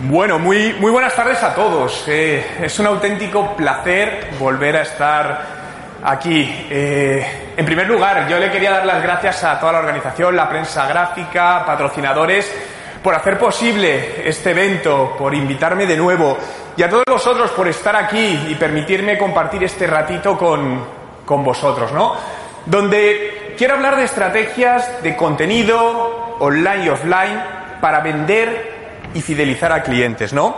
Bueno, muy, muy buenas tardes a todos. Eh, es un auténtico placer volver a estar aquí. Eh, en primer lugar, yo le quería dar las gracias a toda la organización, la prensa gráfica, patrocinadores, por hacer posible este evento, por invitarme de nuevo y a todos vosotros por estar aquí y permitirme compartir este ratito con, con vosotros, ¿no? Donde quiero hablar de estrategias de contenido online y offline para vender y fidelizar a clientes, ¿no?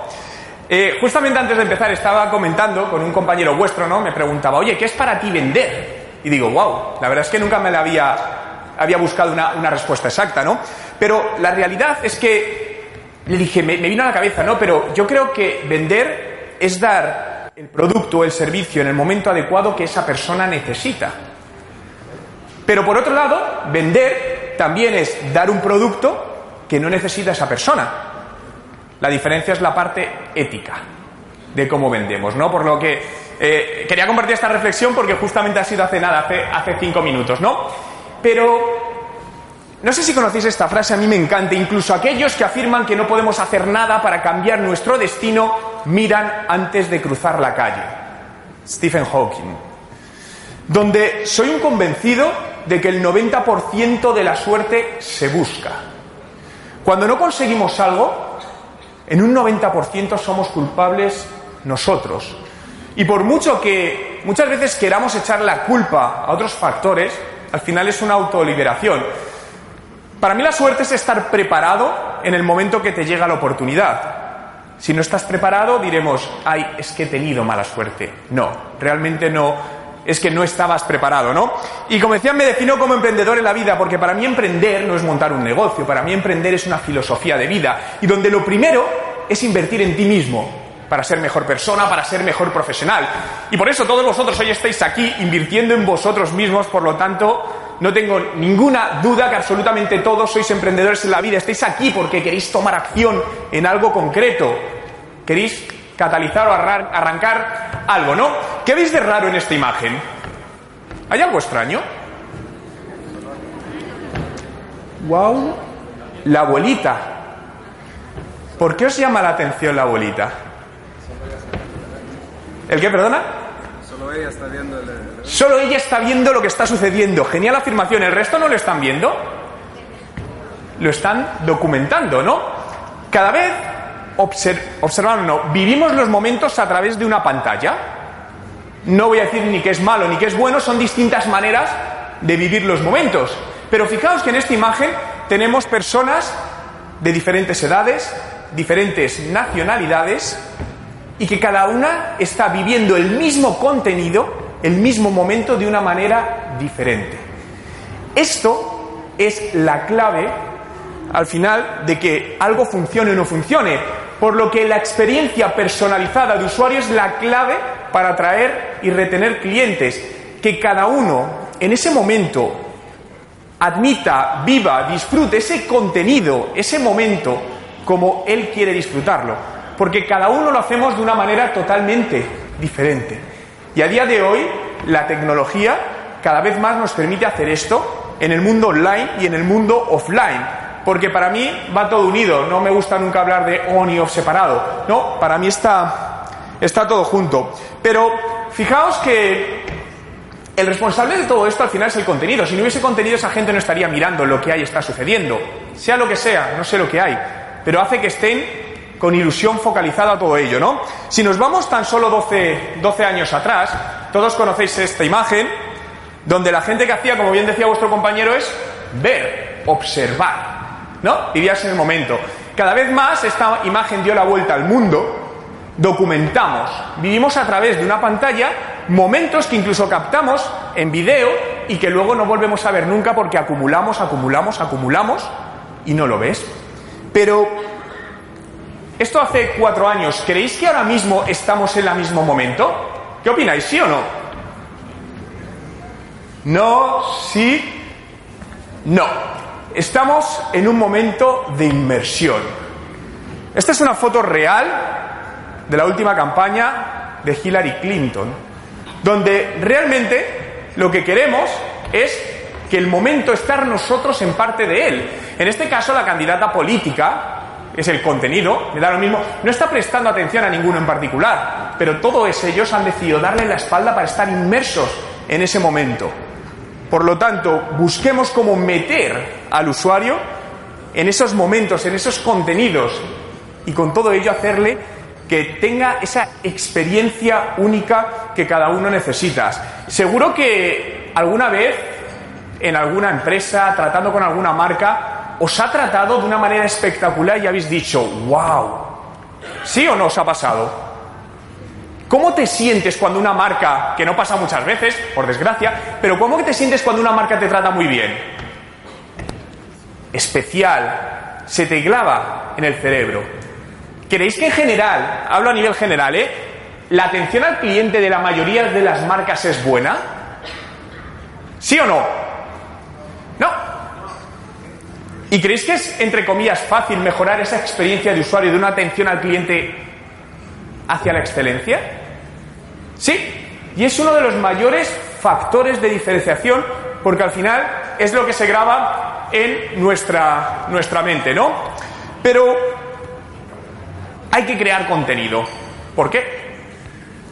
Eh, justamente antes de empezar estaba comentando con un compañero vuestro, ¿no? Me preguntaba, oye, ¿qué es para ti vender? Y digo, wow, la verdad es que nunca me la había, había buscado una, una respuesta exacta, ¿no? Pero la realidad es que le dije, me, me vino a la cabeza, ¿no? Pero yo creo que vender es dar el producto o el servicio en el momento adecuado que esa persona necesita. Pero por otro lado, vender también es dar un producto que no necesita esa persona. La diferencia es la parte ética de cómo vendemos, ¿no? Por lo que eh, quería compartir esta reflexión porque justamente ha sido hace nada, hace, hace cinco minutos, ¿no? Pero no sé si conocéis esta frase, a mí me encanta. Incluso aquellos que afirman que no podemos hacer nada para cambiar nuestro destino miran antes de cruzar la calle. Stephen Hawking. Donde soy un convencido de que el 90% de la suerte se busca. Cuando no conseguimos algo, en un 90% somos culpables nosotros. Y por mucho que muchas veces queramos echar la culpa a otros factores, al final es una autoliberación. Para mí la suerte es estar preparado en el momento que te llega la oportunidad. Si no estás preparado, diremos, ay, es que he tenido mala suerte. No, realmente no, es que no estabas preparado, ¿no? Y como decía, me defino como emprendedor en la vida, porque para mí emprender no es montar un negocio, para mí emprender es una filosofía de vida, y donde lo primero es invertir en ti mismo, para ser mejor persona, para ser mejor profesional. Y por eso todos vosotros hoy estáis aquí invirtiendo en vosotros mismos, por lo tanto, no tengo ninguna duda que absolutamente todos sois emprendedores en la vida, estáis aquí porque queréis tomar acción en algo concreto, queréis catalizar o arrancar algo, ¿no? ¿Qué veis de raro en esta imagen? ¿Hay algo extraño? ¡Wow! La abuelita. ¿Por qué os llama la atención la abuelita? ¿El qué, perdona? Solo ella está viendo el... Solo ella está viendo lo que está sucediendo. Genial afirmación. ¿El resto no lo están viendo? Lo están documentando, ¿no? Cada vez observando, vivimos los momentos a través de una pantalla. No voy a decir ni que es malo ni que es bueno, son distintas maneras de vivir los momentos. Pero fijaos que en esta imagen tenemos personas de diferentes edades, diferentes nacionalidades, y que cada una está viviendo el mismo contenido, el mismo momento de una manera diferente. Esto es la clave al final de que algo funcione o no funcione, por lo que la experiencia personalizada de usuario es la clave para atraer y retener clientes, que cada uno en ese momento admita, viva, disfrute ese contenido, ese momento, como él quiere disfrutarlo, porque cada uno lo hacemos de una manera totalmente diferente. Y a día de hoy, la tecnología cada vez más nos permite hacer esto en el mundo online y en el mundo offline. Porque para mí va todo unido, no me gusta nunca hablar de on y off separado, no, para mí está, está todo junto. Pero fijaos que el responsable de todo esto al final es el contenido. Si no hubiese contenido, esa gente no estaría mirando lo que hay está sucediendo. Sea lo que sea, no sé lo que hay. Pero hace que estén con ilusión focalizada a todo ello, ¿no? Si nos vamos tan solo 12, 12 años atrás, todos conocéis esta imagen, donde la gente que hacía, como bien decía vuestro compañero, es ver, observar, ¿no? Vivías en el momento. Cada vez más esta imagen dio la vuelta al mundo, documentamos, vivimos a través de una pantalla momentos que incluso captamos en video y que luego no volvemos a ver nunca porque acumulamos, acumulamos, acumulamos y no lo ves. Pero Esto hace cuatro años. ¿Creéis que ahora mismo estamos en el mismo momento? ¿Qué opináis, sí o no? No, sí, no. Estamos en un momento de inmersión. Esta es una foto real de la última campaña de Hillary Clinton, donde realmente lo que queremos es que el momento estar nosotros en parte de él. En este caso, la candidata política, es el contenido, me da lo mismo, no está prestando atención a ninguno en particular, pero todos ellos han decidido darle la espalda para estar inmersos en ese momento. Por lo tanto, busquemos cómo meter al usuario en esos momentos, en esos contenidos, y con todo ello hacerle que tenga esa experiencia única que cada uno necesita. Seguro que alguna vez en alguna empresa, tratando con alguna marca, os ha tratado de una manera espectacular y habéis dicho, wow. ¿Sí o no os ha pasado? ¿Cómo te sientes cuando una marca, que no pasa muchas veces, por desgracia, pero cómo te sientes cuando una marca te trata muy bien? Especial, se te clava en el cerebro. ¿Creéis que en general, hablo a nivel general, ¿eh? ¿La atención al cliente de la mayoría de las marcas es buena? ¿Sí o no? No. ¿Y creéis que es, entre comillas, fácil mejorar esa experiencia de usuario de una atención al cliente hacia la excelencia? Sí. Y es uno de los mayores factores de diferenciación porque al final es lo que se graba en nuestra, nuestra mente, ¿no? Pero hay que crear contenido. ¿Por qué?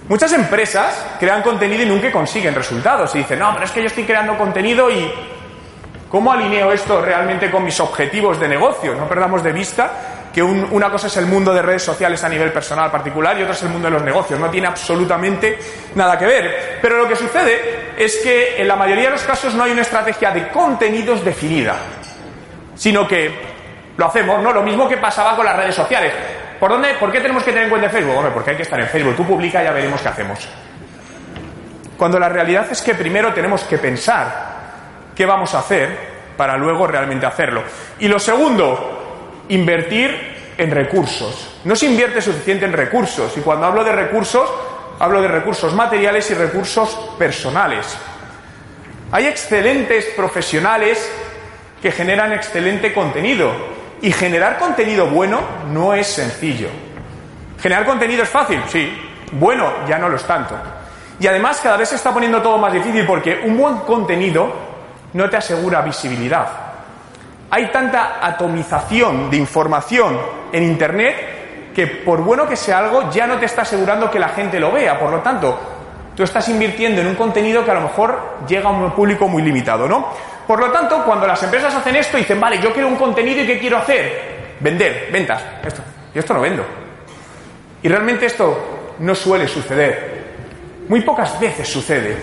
Muchas empresas crean contenido y nunca consiguen resultados. Y dicen, no, pero es que yo estoy creando contenido y ¿Cómo alineo esto realmente con mis objetivos de negocio? No perdamos de vista que una cosa es el mundo de redes sociales a nivel personal particular y otra es el mundo de los negocios. No tiene absolutamente nada que ver. Pero lo que sucede es que en la mayoría de los casos no hay una estrategia de contenidos definida, sino que lo hacemos, ¿no? Lo mismo que pasaba con las redes sociales. ¿Por dónde? ¿Por qué tenemos que tener en cuenta Facebook? Hombre, porque hay que estar en Facebook. Tú publica y ya veremos qué hacemos. Cuando la realidad es que primero tenemos que pensar qué vamos a hacer para luego realmente hacerlo. Y lo segundo, invertir en recursos. No se invierte suficiente en recursos. Y cuando hablo de recursos, hablo de recursos materiales y recursos personales. Hay excelentes profesionales que generan excelente contenido. Y generar contenido bueno no es sencillo. ¿Generar contenido es fácil? Sí. Bueno, ya no lo es tanto. Y además cada vez se está poniendo todo más difícil porque un buen contenido no te asegura visibilidad. Hay tanta atomización de información en Internet que por bueno que sea algo ya no te está asegurando que la gente lo vea. Por lo tanto, tú estás invirtiendo en un contenido que a lo mejor llega a un público muy limitado, ¿no? Por lo tanto, cuando las empresas hacen esto, dicen, vale, yo quiero un contenido y ¿qué quiero hacer? Vender, ventas, esto. Y esto no vendo. Y realmente esto no suele suceder. Muy pocas veces sucede.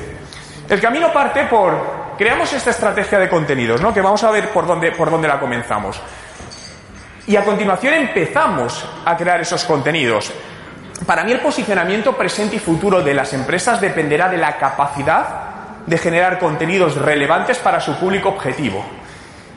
El camino parte por creamos esta estrategia de contenidos, ¿no? Que vamos a ver por dónde, por dónde la comenzamos. Y a continuación empezamos a crear esos contenidos. Para mí el posicionamiento presente y futuro de las empresas dependerá de la capacidad de generar contenidos relevantes para su público objetivo.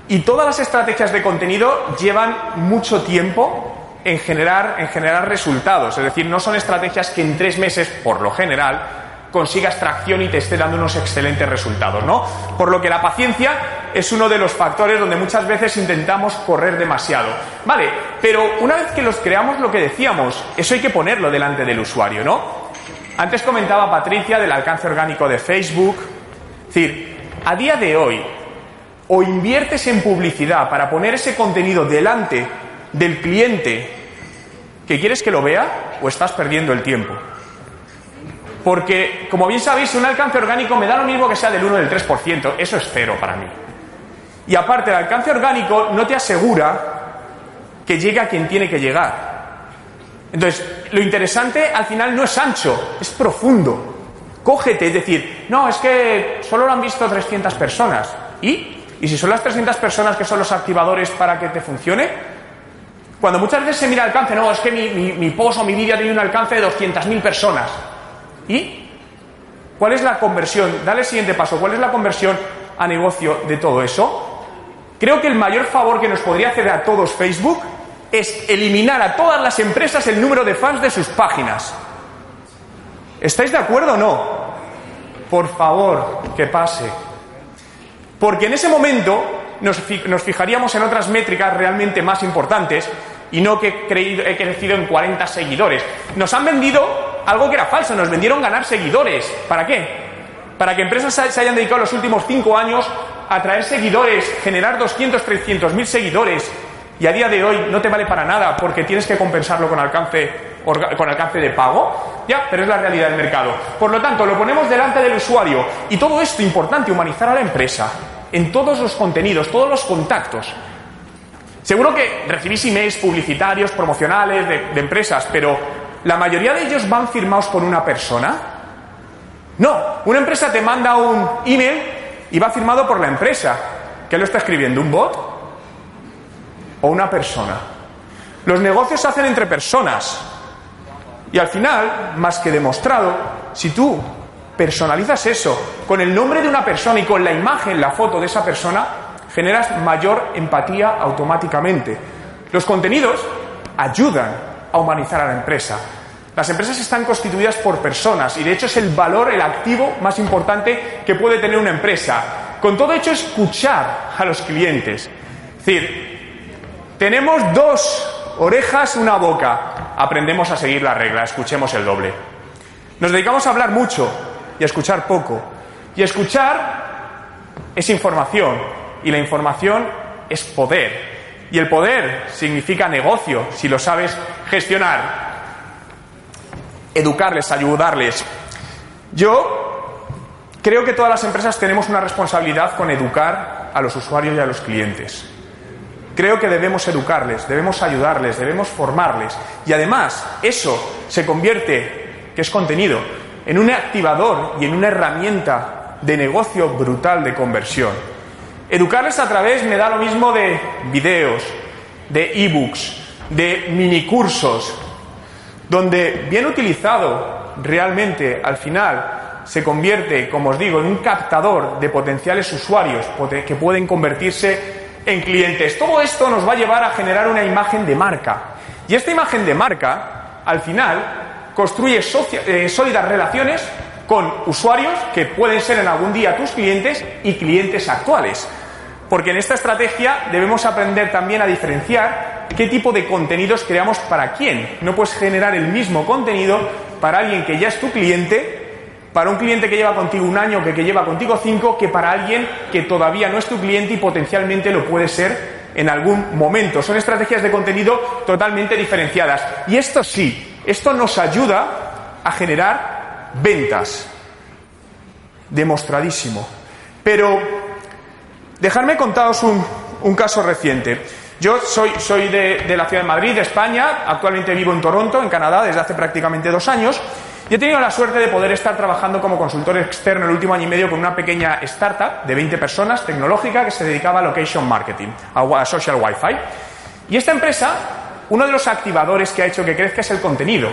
Y todas las estrategias de contenido llevan mucho tiempo en generar, en generar resultados. Es decir, no son estrategias que en tres meses, por lo general, consigas tracción y te esté dando unos excelentes resultados, ¿no? Por lo que la paciencia es uno de los factores donde muchas veces intentamos correr demasiado. Vale, pero una vez que los creamos, lo que decíamos, eso hay que ponerlo delante del usuario, ¿no? Antes comentaba Patricia del alcance orgánico de Facebook. Es decir, a día de hoy, o inviertes en publicidad para poner ese contenido delante del cliente que quieres que lo vea, o estás perdiendo el tiempo. Porque, como bien sabéis, un alcance orgánico me da lo mismo que sea del 1 o del 3%. Eso es cero para mí. Y aparte, el alcance orgánico no te asegura que llegue a quien tiene que llegar. Entonces, lo interesante al final no es ancho, es profundo. Cógete, es decir, no, es que solo lo han visto 300 personas. ¿Y? ¿Y si son las 300 personas que son los activadores para que te funcione? Cuando muchas veces se mira el alcance, no, es que mi, mi post o mi vídeo tiene un alcance de 200.000 personas. ¿Y cuál es la conversión? Dale el siguiente paso. ¿Cuál es la conversión a negocio de todo eso? Creo que el mayor favor que nos podría hacer a todos Facebook es eliminar a todas las empresas el número de fans de sus páginas. ¿Estáis de acuerdo o no? Por favor, que pase. Porque en ese momento nos, fijaríamos en otras métricas realmente más importantes y no que he crecido en 40 seguidores. Nos han vendido algo que era falso, nos vendieron ganar seguidores. ¿Para qué? Para que empresas se hayan dedicado los últimos cinco años a traer seguidores, generar 200, 300 mil seguidores y a día de hoy no te vale para nada porque tienes que compensarlo con alcance, con alcance de pago, ya, pero es la realidad del mercado. Por lo tanto, lo ponemos delante del usuario y todo esto importante, humanizar a la empresa en todos los contenidos, todos los contactos. Seguro que recibís emails publicitarios, promocionales de, de empresas, pero ¿la mayoría de ellos van firmados por una persona? No, una empresa te manda un email y va firmado por la empresa. ¿Qué lo está escribiendo? ¿Un bot? ¿O una persona? Los negocios se hacen entre personas. Y al final, más que demostrado, si tú personalizas eso con el nombre de una persona y con la imagen, la foto de esa persona, generas mayor empatía automáticamente. Los contenidos ayudan humanizar a la empresa. Las empresas están constituidas por personas y de hecho es el valor, el activo más importante que puede tener una empresa. Con todo hecho, escuchar a los clientes. Es decir, tenemos dos orejas, una boca. Aprendemos a seguir la regla, escuchemos el doble. Nos dedicamos a hablar mucho y a escuchar poco. Y escuchar es información y la información es poder. Y el poder significa negocio, si lo sabes gestionar. Educarles, ayudarles. Yo creo que todas las empresas tenemos una responsabilidad con educar a los usuarios y a los clientes. Creo que debemos educarles, debemos ayudarles, debemos formarles. Y además, eso se convierte, que es contenido, en un activador y en una herramienta de negocio brutal de conversión. Educarles a través me da lo mismo de videos, de ebooks, de minicursos, donde bien utilizado realmente al final se convierte, como os digo, en un captador de potenciales usuarios que pueden convertirse en clientes. Todo esto nos va a llevar a generar una imagen de marca. Y esta imagen de marca, al final, construye eh, sólidas relaciones con usuarios que pueden ser en algún día tus clientes y clientes actuales. Porque en esta estrategia debemos aprender también a diferenciar qué tipo de contenidos creamos para quién. No puedes generar el mismo contenido para alguien que ya es tu cliente, para un cliente que lleva contigo un año, que, que lleva contigo cinco, que para alguien que todavía no es tu cliente y potencialmente lo puede ser en algún momento. Son estrategias de contenido totalmente diferenciadas. Y esto sí, esto nos ayuda a generar ventas. Demostradísimo. Pero dejadme contaros un, caso reciente. Yo soy, soy de, la ciudad de Madrid, de España, actualmente vivo en Toronto, en Canadá, desde hace prácticamente dos años, y he tenido la suerte de poder estar trabajando como consultor externo el último año y medio con una pequeña startup de 20 personas, tecnológica, que se dedicaba a location marketing, a social Wi-Fi. Y esta empresa uno de los activadores que ha hecho que crezca es el contenido,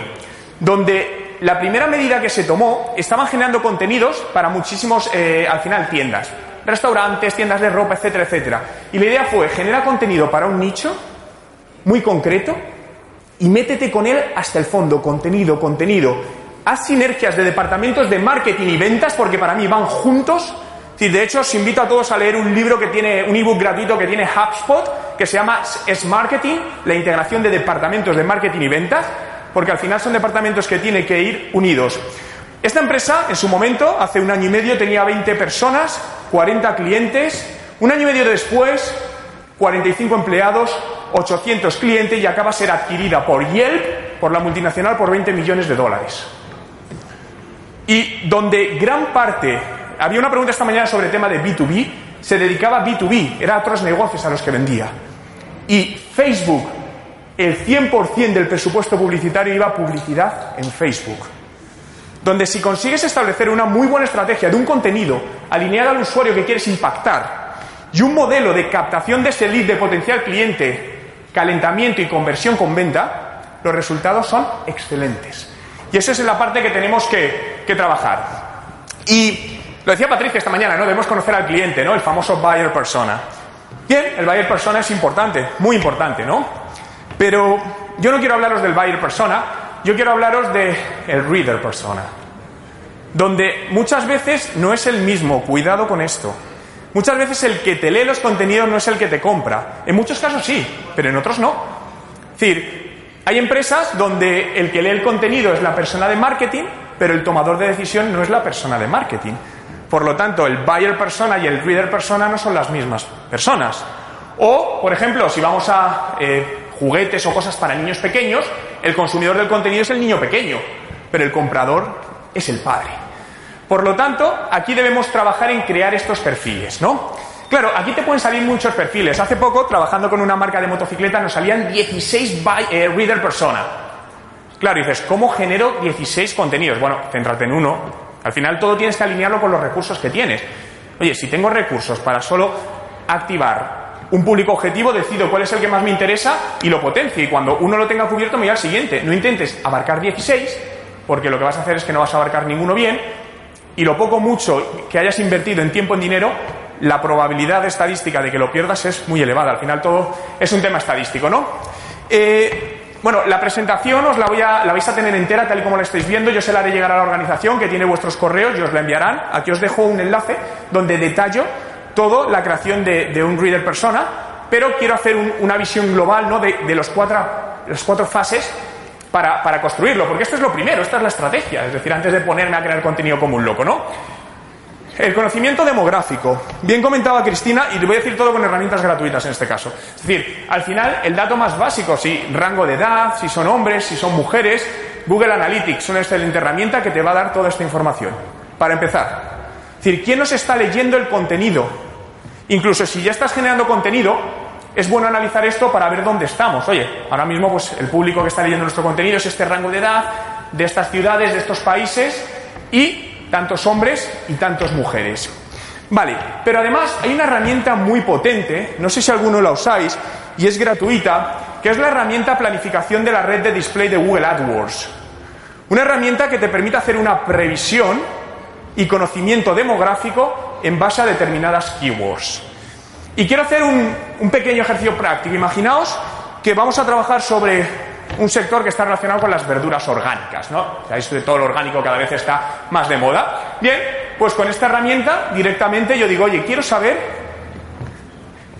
donde la primera medida que se tomó estaban generando contenidos para muchísimos, eh, al final, tiendas, restaurantes, tiendas de ropa, etcétera, etcétera. Y la idea fue, genera contenido para un nicho muy concreto y métete con él hasta el fondo, contenido, contenido. Haz sinergias de departamentos de marketing y ventas porque para mí van juntos de hecho, os invito a todos a leer un libro que tiene, un ebook gratuito que tiene HubSpot, que se llama Es Marketing, la integración de departamentos de marketing y ventas, porque al final son departamentos que tienen que ir unidos. Esta empresa, en su momento, hace un año y medio, tenía 20 personas, 40 clientes. Un año y medio después, 45 empleados, 800 clientes y acaba de ser adquirida por Yelp, por la multinacional, por 20 millones de dólares. Y donde gran parte había una pregunta esta mañana sobre el tema de B2B, se dedicaba a B2B, era a otros negocios a los que vendía. Y Facebook, el 100% del presupuesto publicitario iba a publicidad en Facebook. Donde si consigues establecer una muy buena estrategia de un contenido alineado al usuario que quieres impactar y un modelo de captación de ese lead de potencial cliente, calentamiento y conversión con venta, los resultados son excelentes. Y esa es la parte que tenemos que, que trabajar. Y lo decía Patricia esta mañana, ¿no? Debemos conocer al cliente, ¿no? El famoso buyer persona. Bien, el buyer persona es importante, muy importante, ¿no? Pero yo no quiero hablaros del buyer persona, yo quiero hablaros del el reader persona, donde muchas veces no es el mismo, cuidado con esto. Muchas veces el que te lee los contenidos no es el que te compra. En muchos casos sí, pero en otros no. Es decir, hay empresas donde el que lee el contenido es la persona de marketing, pero el tomador de decisión no es la persona de marketing. Por lo tanto, el buyer persona y el reader persona no son las mismas personas. O, por ejemplo, si vamos a eh, juguetes o cosas para niños pequeños, el consumidor del contenido es el niño pequeño, pero el comprador es el padre. Por lo tanto, aquí debemos trabajar en crear estos perfiles, ¿no? Claro, aquí te pueden salir muchos perfiles. Hace poco, trabajando con una marca de motocicleta, nos salían 16 eh, reader persona. Claro, dices, ¿cómo genero 16 contenidos? Bueno, céntrate en uno. Al final todo tienes que alinearlo con los recursos que tienes. Oye, si tengo recursos para solo activar un público objetivo, decido cuál es el que más me interesa y lo potencio. Y cuando uno lo tenga cubierto, me voy al siguiente. No intentes abarcar 16, porque lo que vas a hacer es que no vas a abarcar ninguno bien. Y lo poco mucho que hayas invertido en tiempo en dinero, la probabilidad estadística de que lo pierdas es muy elevada. Al final todo es un tema estadístico, ¿no? Eh, bueno, la presentación os la, voy a, la vais a tener entera tal y como la estáis viendo. Yo se la haré llegar a la organización que tiene vuestros correos y os la enviarán. Aquí os dejo un enlace donde detallo todo la creación de, un reader persona, pero quiero hacer una visión global ¿no? de, los cuatro, las cuatro fases para, para, construirlo, porque esto es lo primero, esta es la estrategia, es decir, antes de ponerme a crear contenido como un loco, ¿no? El conocimiento demográfico. Bien comentaba Cristina, y le voy a decir todo con herramientas gratuitas en este caso. Es decir, al final, el dato más básico, si rango de edad, si son hombres, si son mujeres, Google Analytics es una excelente herramienta que te va a dar toda esta información. Para empezar, es decir, ¿quién nos está leyendo el contenido? Incluso si ya estás generando contenido, es bueno analizar esto para ver dónde estamos. Oye, ahora mismo pues el público que está leyendo nuestro contenido es este rango de edad, de estas ciudades, de estos países y tantos hombres y tantas mujeres. Vale, pero además hay una herramienta muy potente, no sé si alguno la usáis, y es gratuita, que es la herramienta planificación de la red de display de Google AdWords. Una herramienta que te permite hacer una previsión y conocimiento demográfico en base a determinadas keywords. Y quiero hacer un, pequeño ejercicio práctico. Imaginaos que vamos a trabajar sobre un sector que está relacionado con las verduras orgánicas, ¿no? Sabéis de todo lo orgánico cada vez está más de moda. Bien, pues con esta herramienta directamente yo digo, oye, quiero saber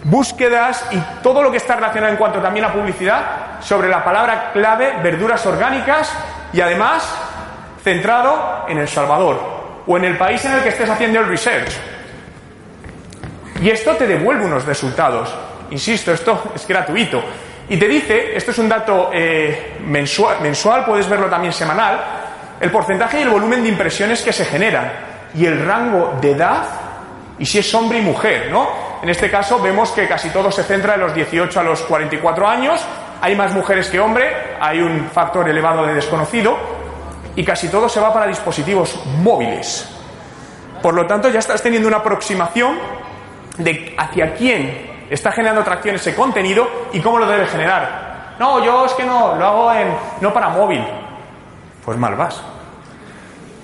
búsquedas y todo lo que está relacionado en cuanto también a publicidad sobre la palabra clave verduras orgánicas y además centrado en El Salvador, o en el país en el que estés haciendo el research. Y esto te devuelve unos resultados. Insisto, esto es gratuito. Y te dice, esto es un dato eh, mensual, mensual, puedes verlo también semanal, el porcentaje y el volumen de impresiones que se generan y el rango de edad y si es hombre y mujer, ¿no? En este caso vemos que casi todo se centra en los 18 a los 44 años, hay más mujeres que hombre, hay un factor elevado de desconocido, y casi todo se va para dispositivos móviles. Por lo tanto, ya estás teniendo una aproximación de hacia quién está generando atracción ese contenido y cómo lo debe generar. No, yo es que no, lo hago en, no para móvil. Pues mal vas.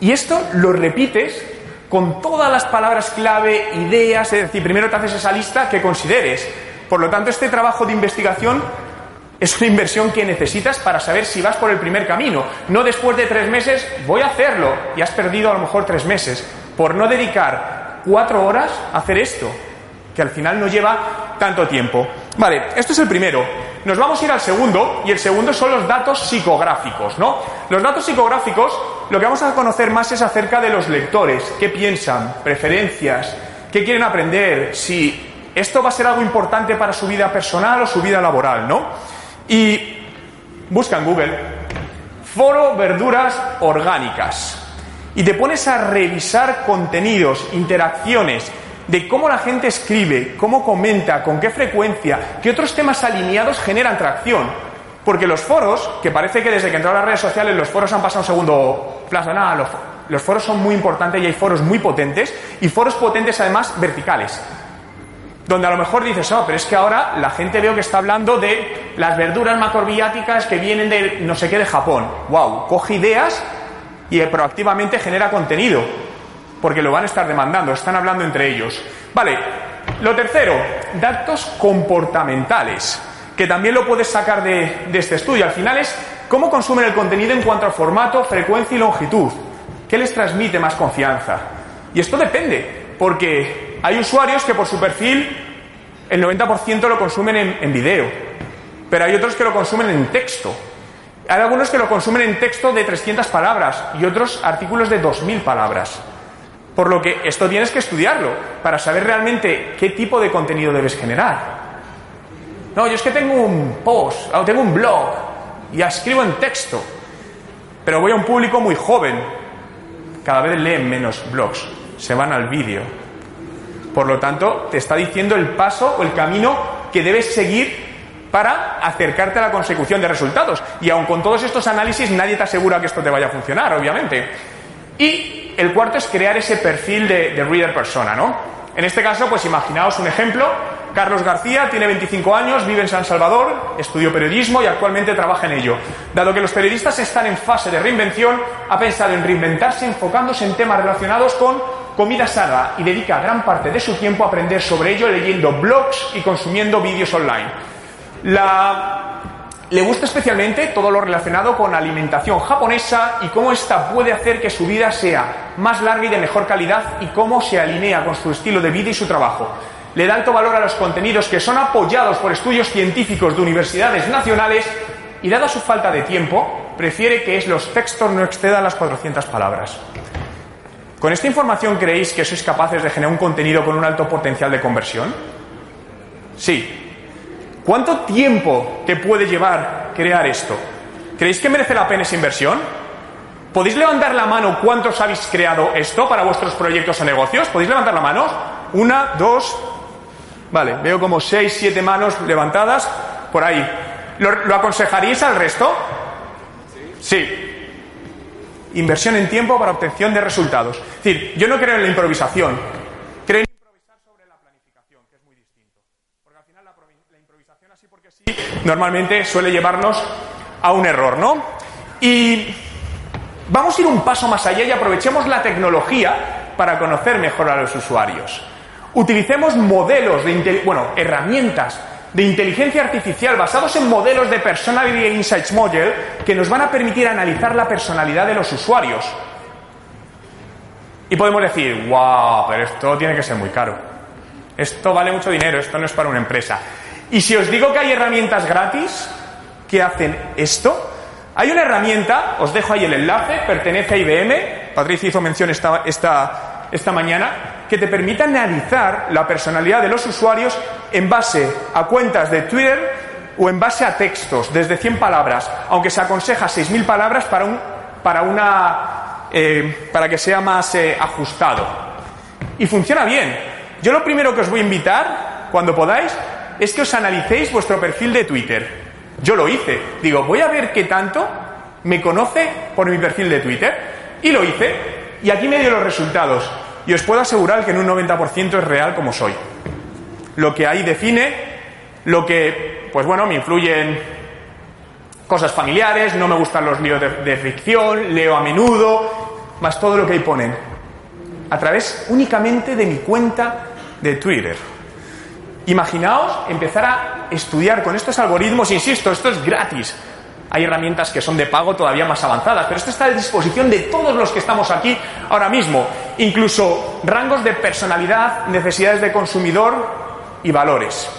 Y esto lo repites con todas las palabras clave, ideas, es decir, primero te haces esa lista que consideres. Por lo tanto, este trabajo de investigación es una inversión que necesitas para saber si vas por el primer camino. No después de tres meses, voy a hacerlo y has perdido a lo mejor tres meses por no dedicar cuatro horas a hacer esto, que al final no lleva tanto tiempo. Vale, esto es el primero. Nos vamos a ir al segundo, y el segundo son los datos psicográficos, ¿no? Los datos psicográficos, lo que vamos a conocer más es acerca de los lectores, qué piensan, preferencias, qué quieren aprender, si esto va a ser algo importante para su vida personal o su vida laboral, ¿no? Y busca en Google foro verduras orgánicas y te pones a revisar contenidos, interacciones, de cómo la gente escribe, cómo comenta, con qué frecuencia, qué otros temas alineados generan tracción. Porque los foros, que parece que desde que entraron las redes sociales los foros han pasado un segundo plazo, nada, los, los foros son muy importantes y hay foros muy potentes y foros potentes además verticales donde a lo mejor dices, oh, pero es que ahora la gente veo que está hablando de las verduras macrobiáticas que vienen de no sé qué de Japón. ¡Wow! Coge ideas y proactivamente genera contenido, porque lo van a estar demandando, están hablando entre ellos. Vale, lo tercero, datos comportamentales, que que también lo puedes sacar de, de este estudio. Al final es cómo consumen el contenido en cuanto a formato, frecuencia y longitud. ¿Qué les transmite más confianza? Y esto depende, porque hay usuarios que por su perfil el 90% lo consumen en, en video, pero hay otros que lo consumen en texto. Hay algunos que lo consumen en texto de 300 palabras y otros artículos de 2.000 palabras. Por lo que esto tienes que estudiarlo para saber realmente qué tipo de contenido debes generar. No, yo es que tengo un post, o tengo un blog y escribo en texto, pero voy a un público muy joven. Cada vez leen menos blogs, se van al vídeo. Por lo tanto, te está diciendo el paso o el camino que debes seguir para acercarte a la consecución de resultados. Y aun con todos estos análisis, nadie te asegura que esto te vaya a funcionar, obviamente. Y el cuarto es crear ese perfil de, de reader persona, ¿no? En este caso, pues imaginaos un ejemplo. Carlos García tiene 25 años, vive en San Salvador, estudió periodismo y actualmente trabaja en ello. Dado que los periodistas están en fase de reinvención, ha pensado en reinventarse enfocándose en temas relacionados con comida sana y dedica gran parte de su tiempo a aprender sobre ello leyendo blogs y consumiendo vídeos online. Le gusta especialmente todo lo relacionado con alimentación japonesa y cómo ésta puede hacer que su vida sea más larga y de mejor calidad y cómo se alinea con su estilo de vida y su trabajo. Le da alto valor a los contenidos que son apoyados por estudios científicos de universidades nacionales y dada su falta de tiempo, prefiere que los textos no excedan las 400 palabras. ¿Con esta información creéis que sois capaces de generar un contenido con un alto potencial de conversión? Sí, ¿Cuánto tiempo te puede llevar crear esto? ¿Creéis que merece la pena esa inversión? ¿Podéis levantar la mano cuántos habéis creado esto para vuestros proyectos o negocios? ¿Podéis levantar la mano? Una, dos. Vale, veo como seis, siete manos levantadas por ahí. ¿Lo, lo aconsejaríais al resto? Sí. Inversión en tiempo para obtención de resultados. Es decir, yo no creo en la improvisación. Creo en improvisar sobre la planificación, que es muy distinto. Porque al final la, improvisación así porque sí normalmente suele llevarnos a un error, ¿no? Y vamos a ir un paso más allá y aprovechemos la tecnología para conocer mejor a los usuarios. Utilicemos modelos de bueno, herramientas de inteligencia artificial basados en modelos de Personality Insights Model que nos van a permitir analizar la personalidad de los usuarios. Y podemos decir, wow, pero esto tiene que ser muy caro. Esto vale mucho dinero, esto no es para una empresa. Y si os digo que hay herramientas gratis que hacen esto, hay una herramienta, os dejo ahí el enlace, pertenece a IBM, Patricia hizo mención esta, esta, esta mañana, que te permite analizar la personalidad de los usuarios en base a cuentas de Twitter o en base a textos, desde 100 palabras, aunque se aconseja 6.000 palabras para, un, para, una, eh, para que sea más eh, ajustado. Y funciona bien. Yo lo primero que os voy a invitar, cuando podáis, es que os analicéis vuestro perfil de Twitter. Yo lo hice. Digo, voy a ver qué tanto me conoce por mi perfil de Twitter. Y lo hice. Y aquí me dio los resultados. Y os puedo asegurar que en un 90% es real como soy. Lo que ahí define, lo que, pues bueno, me influyen cosas familiares, no me gustan los líos de, de ficción, leo a menudo, más todo lo que ahí ponen. A través únicamente de mi cuenta de Twitter. Imaginaos empezar a estudiar con estos algoritmos, insisto, esto es gratis. Hay herramientas que son de pago todavía más avanzadas, pero esto está a disposición de todos los que estamos aquí ahora mismo. Incluso rangos de personalidad, necesidades de consumidor y valores.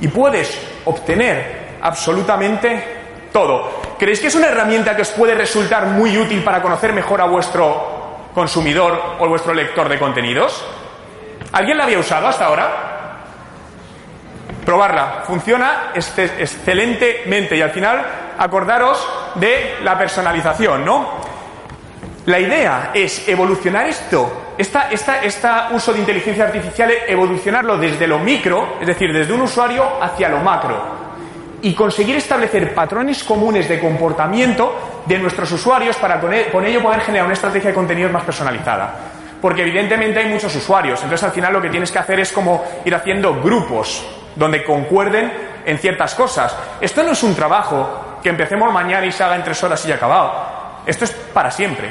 Y puedes obtener absolutamente todo. ¿Creéis que es una herramienta que os puede resultar muy útil para conocer mejor a vuestro consumidor o vuestro lector de contenidos? ¿Alguien la había usado hasta ahora? probarla. Funciona excelentemente y al final acordaros de la personalización, ¿no? La idea es evolucionar esto, este uso de inteligencia artificial, evolucionarlo desde lo micro, es decir, desde un usuario hacia lo macro, y conseguir establecer patrones comunes de comportamiento de nuestros usuarios para con e, ello poder generar una estrategia de contenidos más personalizada. Porque evidentemente hay muchos usuarios, entonces al final lo que tienes que hacer es como ir haciendo grupos donde concuerden en ciertas cosas. Esto no es un trabajo que empecemos mañana y se haga en tres horas y ya acabado. Esto es para siempre,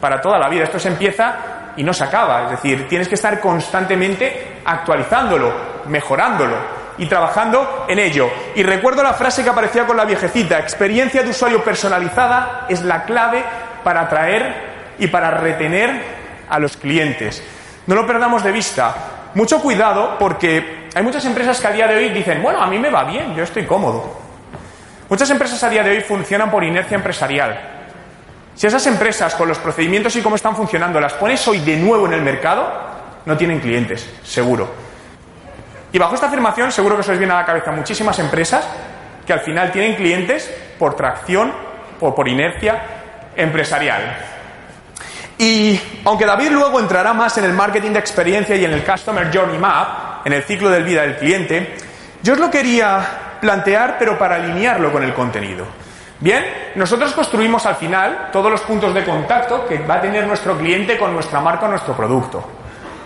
para toda la vida. Esto se empieza y no se acaba. Es decir, tienes que estar constantemente actualizándolo, mejorándolo. y trabajando en ello. Y recuerdo la frase que aparecía con la viejecita, experiencia de usuario personalizada es la clave para atraer y para retener a los clientes. No lo perdamos de vista. Mucho cuidado porque hay muchas empresas que a día de hoy dicen, bueno, a mí me va bien, yo estoy cómodo. Muchas empresas a día de hoy funcionan por inercia empresarial. Si esas empresas, con los procedimientos y cómo están funcionando, las pones hoy de nuevo en el mercado, no tienen clientes, seguro. Y bajo esta afirmación, seguro que os os viene a la cabeza muchísimas empresas que al final tienen clientes por tracción o por inercia empresarial. Y aunque David luego entrará más en el marketing de experiencia y en el Customer Journey Map, en el ciclo de vida del cliente, yo os lo quería plantear, pero para alinearlo con el contenido. Bien, nosotros construimos al final todos los puntos de contacto que va a tener nuestro cliente con nuestra marca o nuestro producto.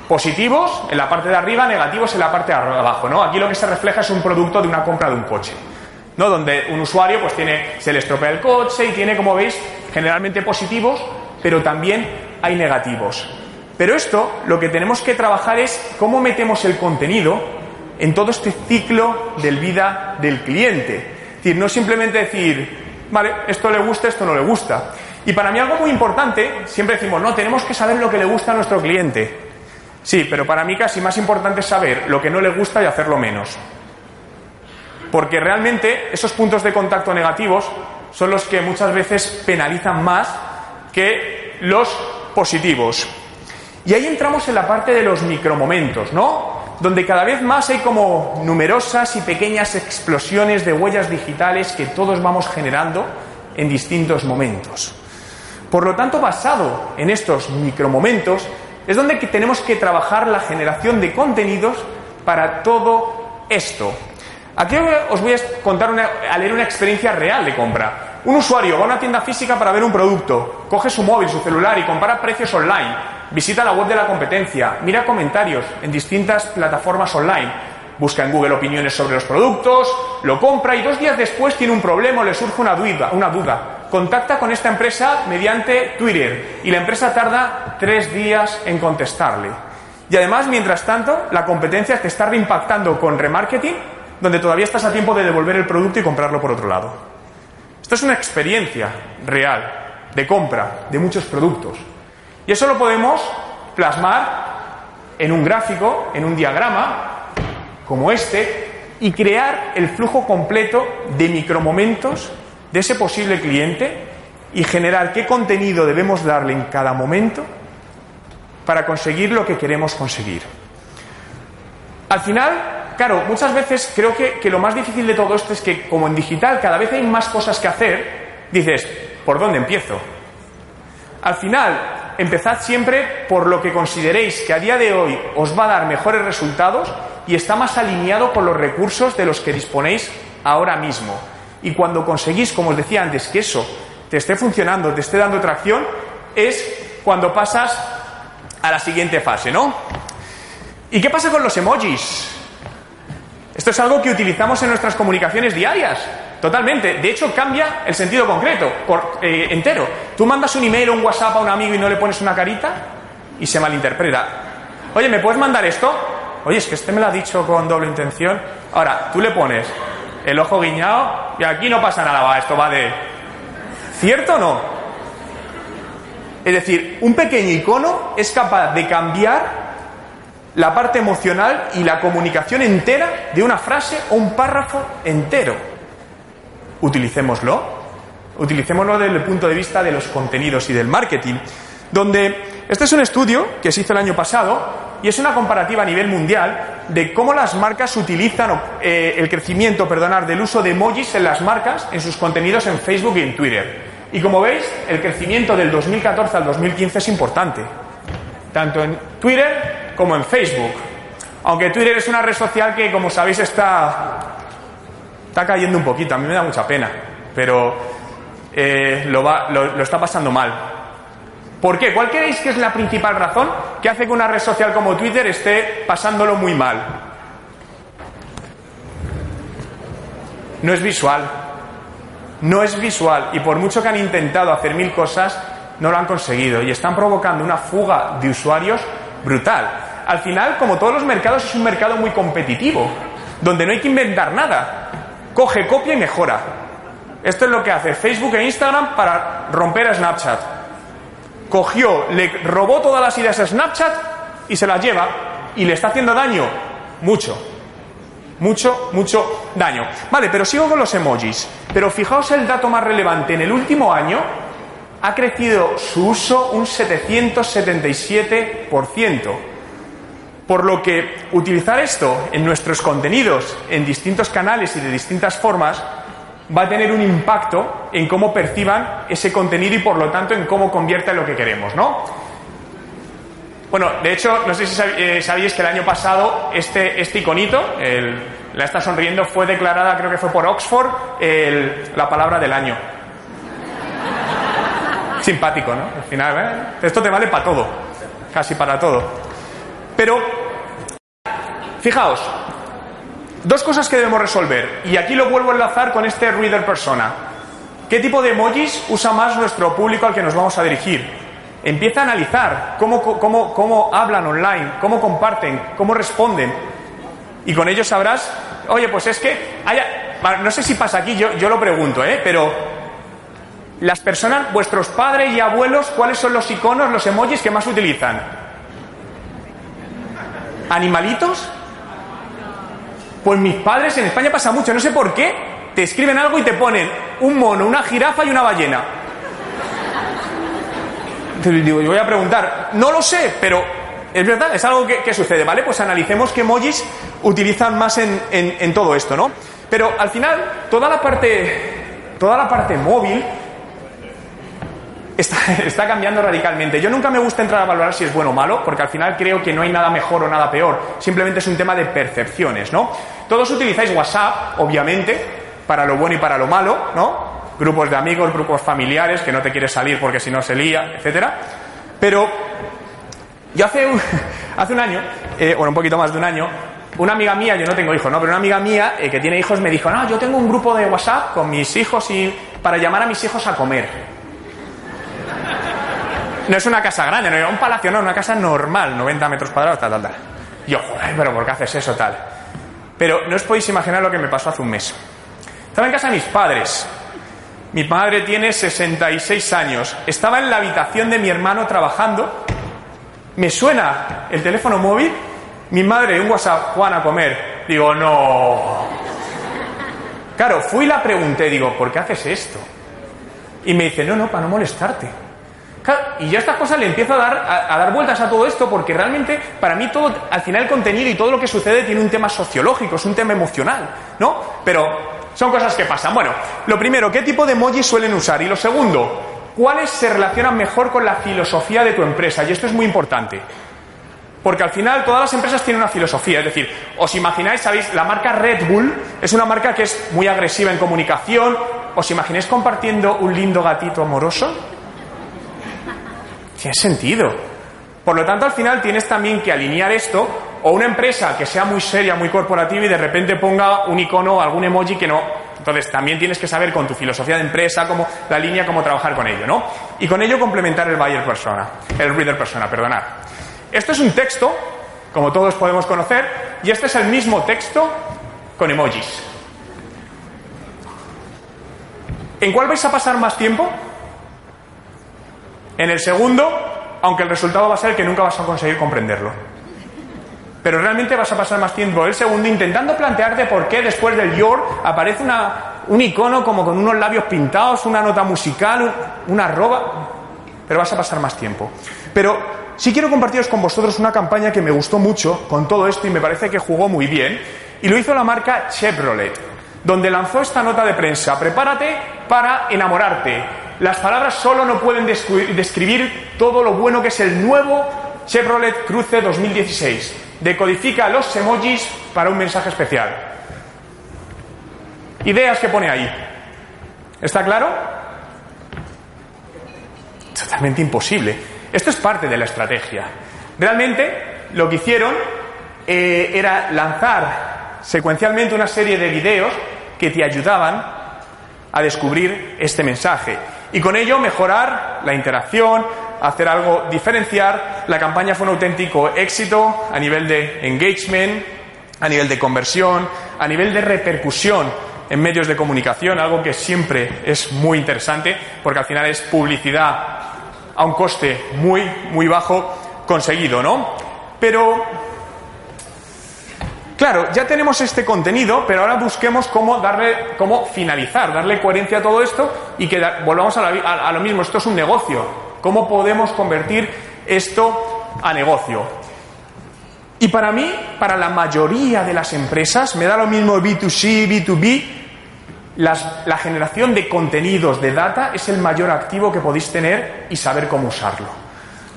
Positivos en la parte de arriba, negativos en la parte de abajo, ¿no? Aquí lo que se refleja es un producto de una compra de un coche. ¿no? Donde un usuario pues tiene, se le estropea el coche y tiene, como veis, generalmente positivos, pero también hay negativos. Pero esto, lo que tenemos que trabajar es cómo metemos el contenido en todo este ciclo del vida del cliente. Es decir, no simplemente decir, vale, esto le gusta, esto no le gusta. Y para mí algo muy importante, siempre decimos, no, tenemos que saber lo que le gusta a nuestro cliente. Sí, pero para mí casi más importante es saber lo que no le gusta y hacerlo menos. Porque realmente esos puntos de contacto negativos son los que muchas veces penalizan más que los positivos. Y ahí entramos en la parte de los micromomentos, ¿no? Donde cada vez más hay como numerosas y pequeñas explosiones de huellas digitales que todos vamos generando en distintos momentos. Por lo tanto, basado en estos micromomentos, es donde tenemos que trabajar la generación de contenidos para todo esto. Aquí os voy a contar una, a leer una experiencia real de compra. Un usuario va a una tienda física para ver un producto, coge su móvil, su celular y compara precios online, visita la web de la competencia, mira comentarios en distintas plataformas online, busca en Google opiniones sobre los productos, lo compra y dos días después tiene un problema o le surge una duda, una duda. Contacta con esta empresa mediante Twitter y la empresa tarda tres días en contestarle. Y además, mientras tanto, la competencia te está reimpactando con remarketing, donde todavía estás a tiempo de devolver el producto y comprarlo por otro lado. Esto es una experiencia real de compra de muchos productos. Y eso lo podemos plasmar en un gráfico, en un diagrama como este, y crear el flujo completo de micromomentos de ese posible cliente y generar qué contenido debemos darle en cada momento para conseguir lo que queremos conseguir. Al final, claro, muchas veces creo que, que, lo más difícil de todo esto es que como en digital cada vez hay más cosas que hacer, dices, ¿por dónde empiezo? Al final, empezad siempre por lo que consideréis que a día de hoy os va a dar mejores resultados y está más alineado con los recursos de los que disponéis ahora mismo. Y cuando conseguís, como os decía antes, que eso te esté funcionando, te esté dando tracción, es cuando pasas a la siguiente fase, ¿no? ¿Y qué pasa con los emojis? Esto es algo que utilizamos en nuestras comunicaciones diarias, totalmente. De hecho, cambia el sentido concreto, por, eh, entero. Tú mandas un email o un WhatsApp a un amigo y no le pones una carita y se malinterpreta. Oye, ¿me puedes mandar esto? Oye, es que este me lo ha dicho con doble intención. Ahora, tú le pones el ojo guiñado y aquí no pasa nada, va, esto va de... ¿Cierto o no? Es decir, un pequeño icono es capaz de cambiar la parte emocional y la comunicación entera de una frase o un párrafo entero. Utilicémoslo. Utilicémoslo desde el punto de vista de los contenidos y del marketing, donde este es un estudio que se hizo el año pasado y es una comparativa a nivel mundial de cómo las marcas utilizan eh, el crecimiento, perdonar, del uso de emojis en las marcas en sus contenidos en Facebook y en Twitter. Y como veis, el crecimiento del 2014 al 2015 es importante, tanto en Twitter como en Facebook. Aunque Twitter es una red social que, como sabéis, está, está cayendo un poquito. A mí me da mucha pena, pero eh, lo, va, lo, lo está pasando mal. ¿Por qué? ¿Cuál creéis que es la principal razón que hace que una red social como Twitter esté pasándolo muy mal? No es visual. No es visual. Y por mucho que han intentado hacer mil cosas, no lo han conseguido. Y están provocando una fuga de usuarios brutal. Al final, como todos los mercados, es un mercado muy competitivo. donde no hay que inventar nada. Coge, copia y mejora. Esto es lo que hace Facebook e Instagram para romper a Snapchat. Cogió, le robó todas las ideas a Snapchat y se las lleva y le está haciendo daño. Mucho. Mucho, mucho daño. Vale, pero sigo con los emojis. Pero fijaos el dato más relevante. En el último año ha crecido su uso un 777%. Por lo que utilizar esto en nuestros contenidos, en distintos canales y de distintas formas, va a tener un impacto en cómo perciban ese contenido y por lo tanto en cómo convierta en lo que queremos, ¿no? Bueno, de hecho, no sé si eh, sabéis que el año pasado este, este iconito, el, la está sonriendo, fue declarada, creo que fue por Oxford, la palabra del año. Simpático, ¿no? Al final, ¿eh? Esto te vale para todo, casi para todo. Pero, fijaos, dos cosas que debemos resolver, y aquí lo vuelvo a enlazar con este reader persona. ¿Qué tipo de emojis usa más nuestro público al que nos vamos a dirigir? Empieza a analizar cómo, cómo, hablan online, cómo comparten, cómo responden. Y con ello sabrás, oye, pues es que, haya, no sé si pasa aquí, yo, yo lo pregunto, ¿eh? pero las personas, vuestros padres y abuelos, ¿cuáles son los iconos, los emojis que más utilizan? ¿Animalitos? Pues mis padres en España pasa mucho, no sé por qué, te escriben algo y te ponen un mono, una jirafa y una ballena digo, yo voy a preguntar, no lo sé, pero es verdad, es algo que, sucede, ¿vale? Pues analicemos qué emojis utilizan más en, todo esto, ¿no? Pero al final, toda la parte, toda la parte móvil está, cambiando radicalmente. Yo nunca me gusta entrar a valorar si es bueno o malo, porque al final creo que no hay nada mejor o nada peor. Simplemente es un tema de percepciones, ¿no? Todos utilizáis WhatsApp, obviamente, para lo bueno y para lo malo, ¿no? grupos de amigos, grupos familiares, que no te quieres salir porque si no se lía, etcétera. Pero yo hace un, hace un año, eh, bueno, un poquito más de un año, una amiga mía, yo no tengo hijos, ¿no? Pero una amiga mía eh, que tiene hijos me dijo, no, yo tengo un grupo de WhatsApp con mis hijos y para llamar a mis hijos a comer. No es una casa grande, no es un palacio, no, una casa normal, 90 metros cuadrados, tal, tal, tal. Yo, joder, pero ¿por qué haces eso, tal? Pero no os podéis imaginar lo que me pasó hace un mes. Estaba en casa de mis padres, mi madre tiene 66 años. Estaba en la habitación de mi hermano trabajando. Me suena el teléfono móvil. Mi madre, un WhatsApp, Juan, a comer. Digo, no. Claro, fui y la pregunté, digo, ¿por qué haces esto? Y me dice, no, no, para no molestarte. Y yo a estas cosas le empiezo a dar, a, dar vueltas a todo esto porque realmente para mí todo, al final el contenido y todo lo que sucede tiene un tema sociológico, es un tema emocional, ¿no? Pero son cosas que pasan. Bueno, lo primero, ¿qué tipo de emojis suelen usar? Y lo segundo, ¿cuáles se relacionan mejor con la filosofía de tu empresa? Y esto es muy importante. Porque al final todas las empresas tienen una filosofía. Es decir, os imagináis, sabéis, la marca Red Bull es una marca que es muy agresiva en comunicación. ¿Os imagináis compartiendo un lindo gatito amoroso? Tiene sentido. Por lo tanto, al final tienes también que alinear esto o una empresa que sea muy seria, muy corporativa y de repente ponga un icono algún emoji que no. Entonces también tienes que saber con tu filosofía de empresa, cómo, la línea, cómo trabajar con ello, ¿no? Y con ello complementar el buyer persona, el reader persona, perdonad. Esto es un texto, como todos podemos conocer, y este es el mismo texto con emojis. ¿En cuál vais a pasar más tiempo? En el segundo, aunque el resultado va a ser que nunca vas a conseguir comprenderlo pero realmente vas a pasar más tiempo el segundo intentando plantearte por qué después del your aparece una, un icono como con unos labios pintados, una nota musical, una arroba, pero vas a pasar más tiempo. Pero sí quiero compartiros con vosotros una campaña que me gustó mucho con todo esto y me parece que jugó muy bien, y lo hizo la marca Chevrolet, donde lanzó esta nota de prensa, prepárate para enamorarte. Las palabras solo no pueden describir todo lo bueno que es el nuevo Chevrolet Cruze 2016 decodifica los emojis para un mensaje especial. Ideas que pone ahí. ¿Está claro? Totalmente imposible. Esto es parte de la estrategia. Realmente lo que hicieron eh, era lanzar secuencialmente una serie de videos que te ayudaban a descubrir este mensaje y con ello mejorar la interacción, hacer algo diferenciar. La campaña fue un auténtico éxito a nivel de engagement, a nivel de conversión, a nivel de repercusión en medios de comunicación, algo que siempre es muy interesante, porque al final es publicidad a un coste muy, muy bajo conseguido, ¿no? Pero, claro, ya tenemos este contenido, pero ahora busquemos cómo darle, cómo finalizar, darle coherencia a todo esto y que volvamos a, a lo mismo. Esto es un negocio. ¿Cómo podemos convertir esto a negocio? Y para mí, para la mayoría de las empresas, me da lo mismo B2C, B2B, la generación de contenidos, de data, es el mayor activo que podéis tener y saber cómo usarlo.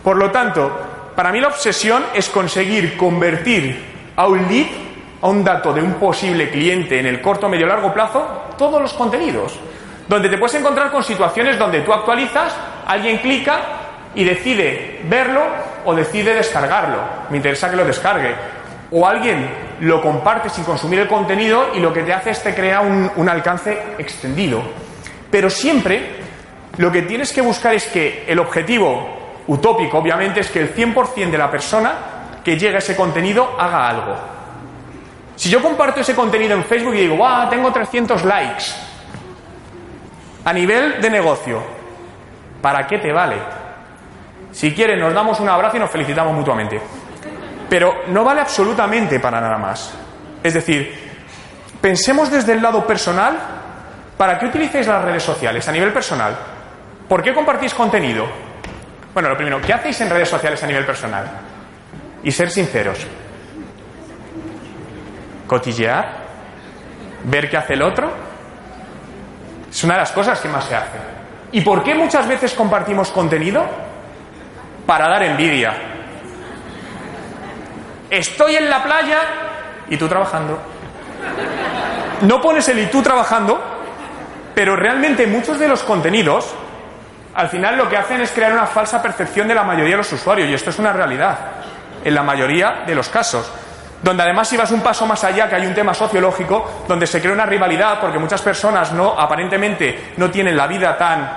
Por lo tanto, para mí la obsesión es conseguir convertir a un lead, a un dato de un posible cliente en el corto, medio, largo plazo, todos los contenidos. Donde te puedes encontrar con situaciones donde tú actualizas, alguien clica y decide verlo o decide descargarlo. Me interesa que lo descargue. O alguien lo comparte sin consumir el contenido y lo que te hace es te crea un, alcance extendido. Pero siempre lo que tienes que buscar es que el objetivo utópico, obviamente, es que el 100% de la persona que llegue a ese contenido haga algo. Si yo comparto ese contenido en Facebook y digo, ¡guau! Tengo 300 likes. A nivel de negocio, ¿para qué te vale? Si quieren, nos damos un abrazo y nos felicitamos mutuamente. Pero no vale absolutamente para nada más. Es decir, pensemos desde el lado personal, ¿para qué utilizáis las redes sociales a nivel personal? ¿Por qué compartís contenido? Bueno, lo primero, ¿qué hacéis en redes sociales a nivel personal? Y ser sinceros. Cotillear, ver qué hace el otro, es una de las cosas que más se hace. ¿Y por qué muchas veces compartimos contenido? para dar envidia. Estoy en la playa y tú trabajando. No pones el y tú trabajando, pero realmente muchos de los contenidos al final lo que hacen es crear una falsa percepción de la mayoría de los usuarios y esto es una realidad en la mayoría de los casos. Donde además si vas un paso más allá, que hay un tema sociológico, donde se crea una rivalidad porque muchas personas no aparentemente no tienen la vida tan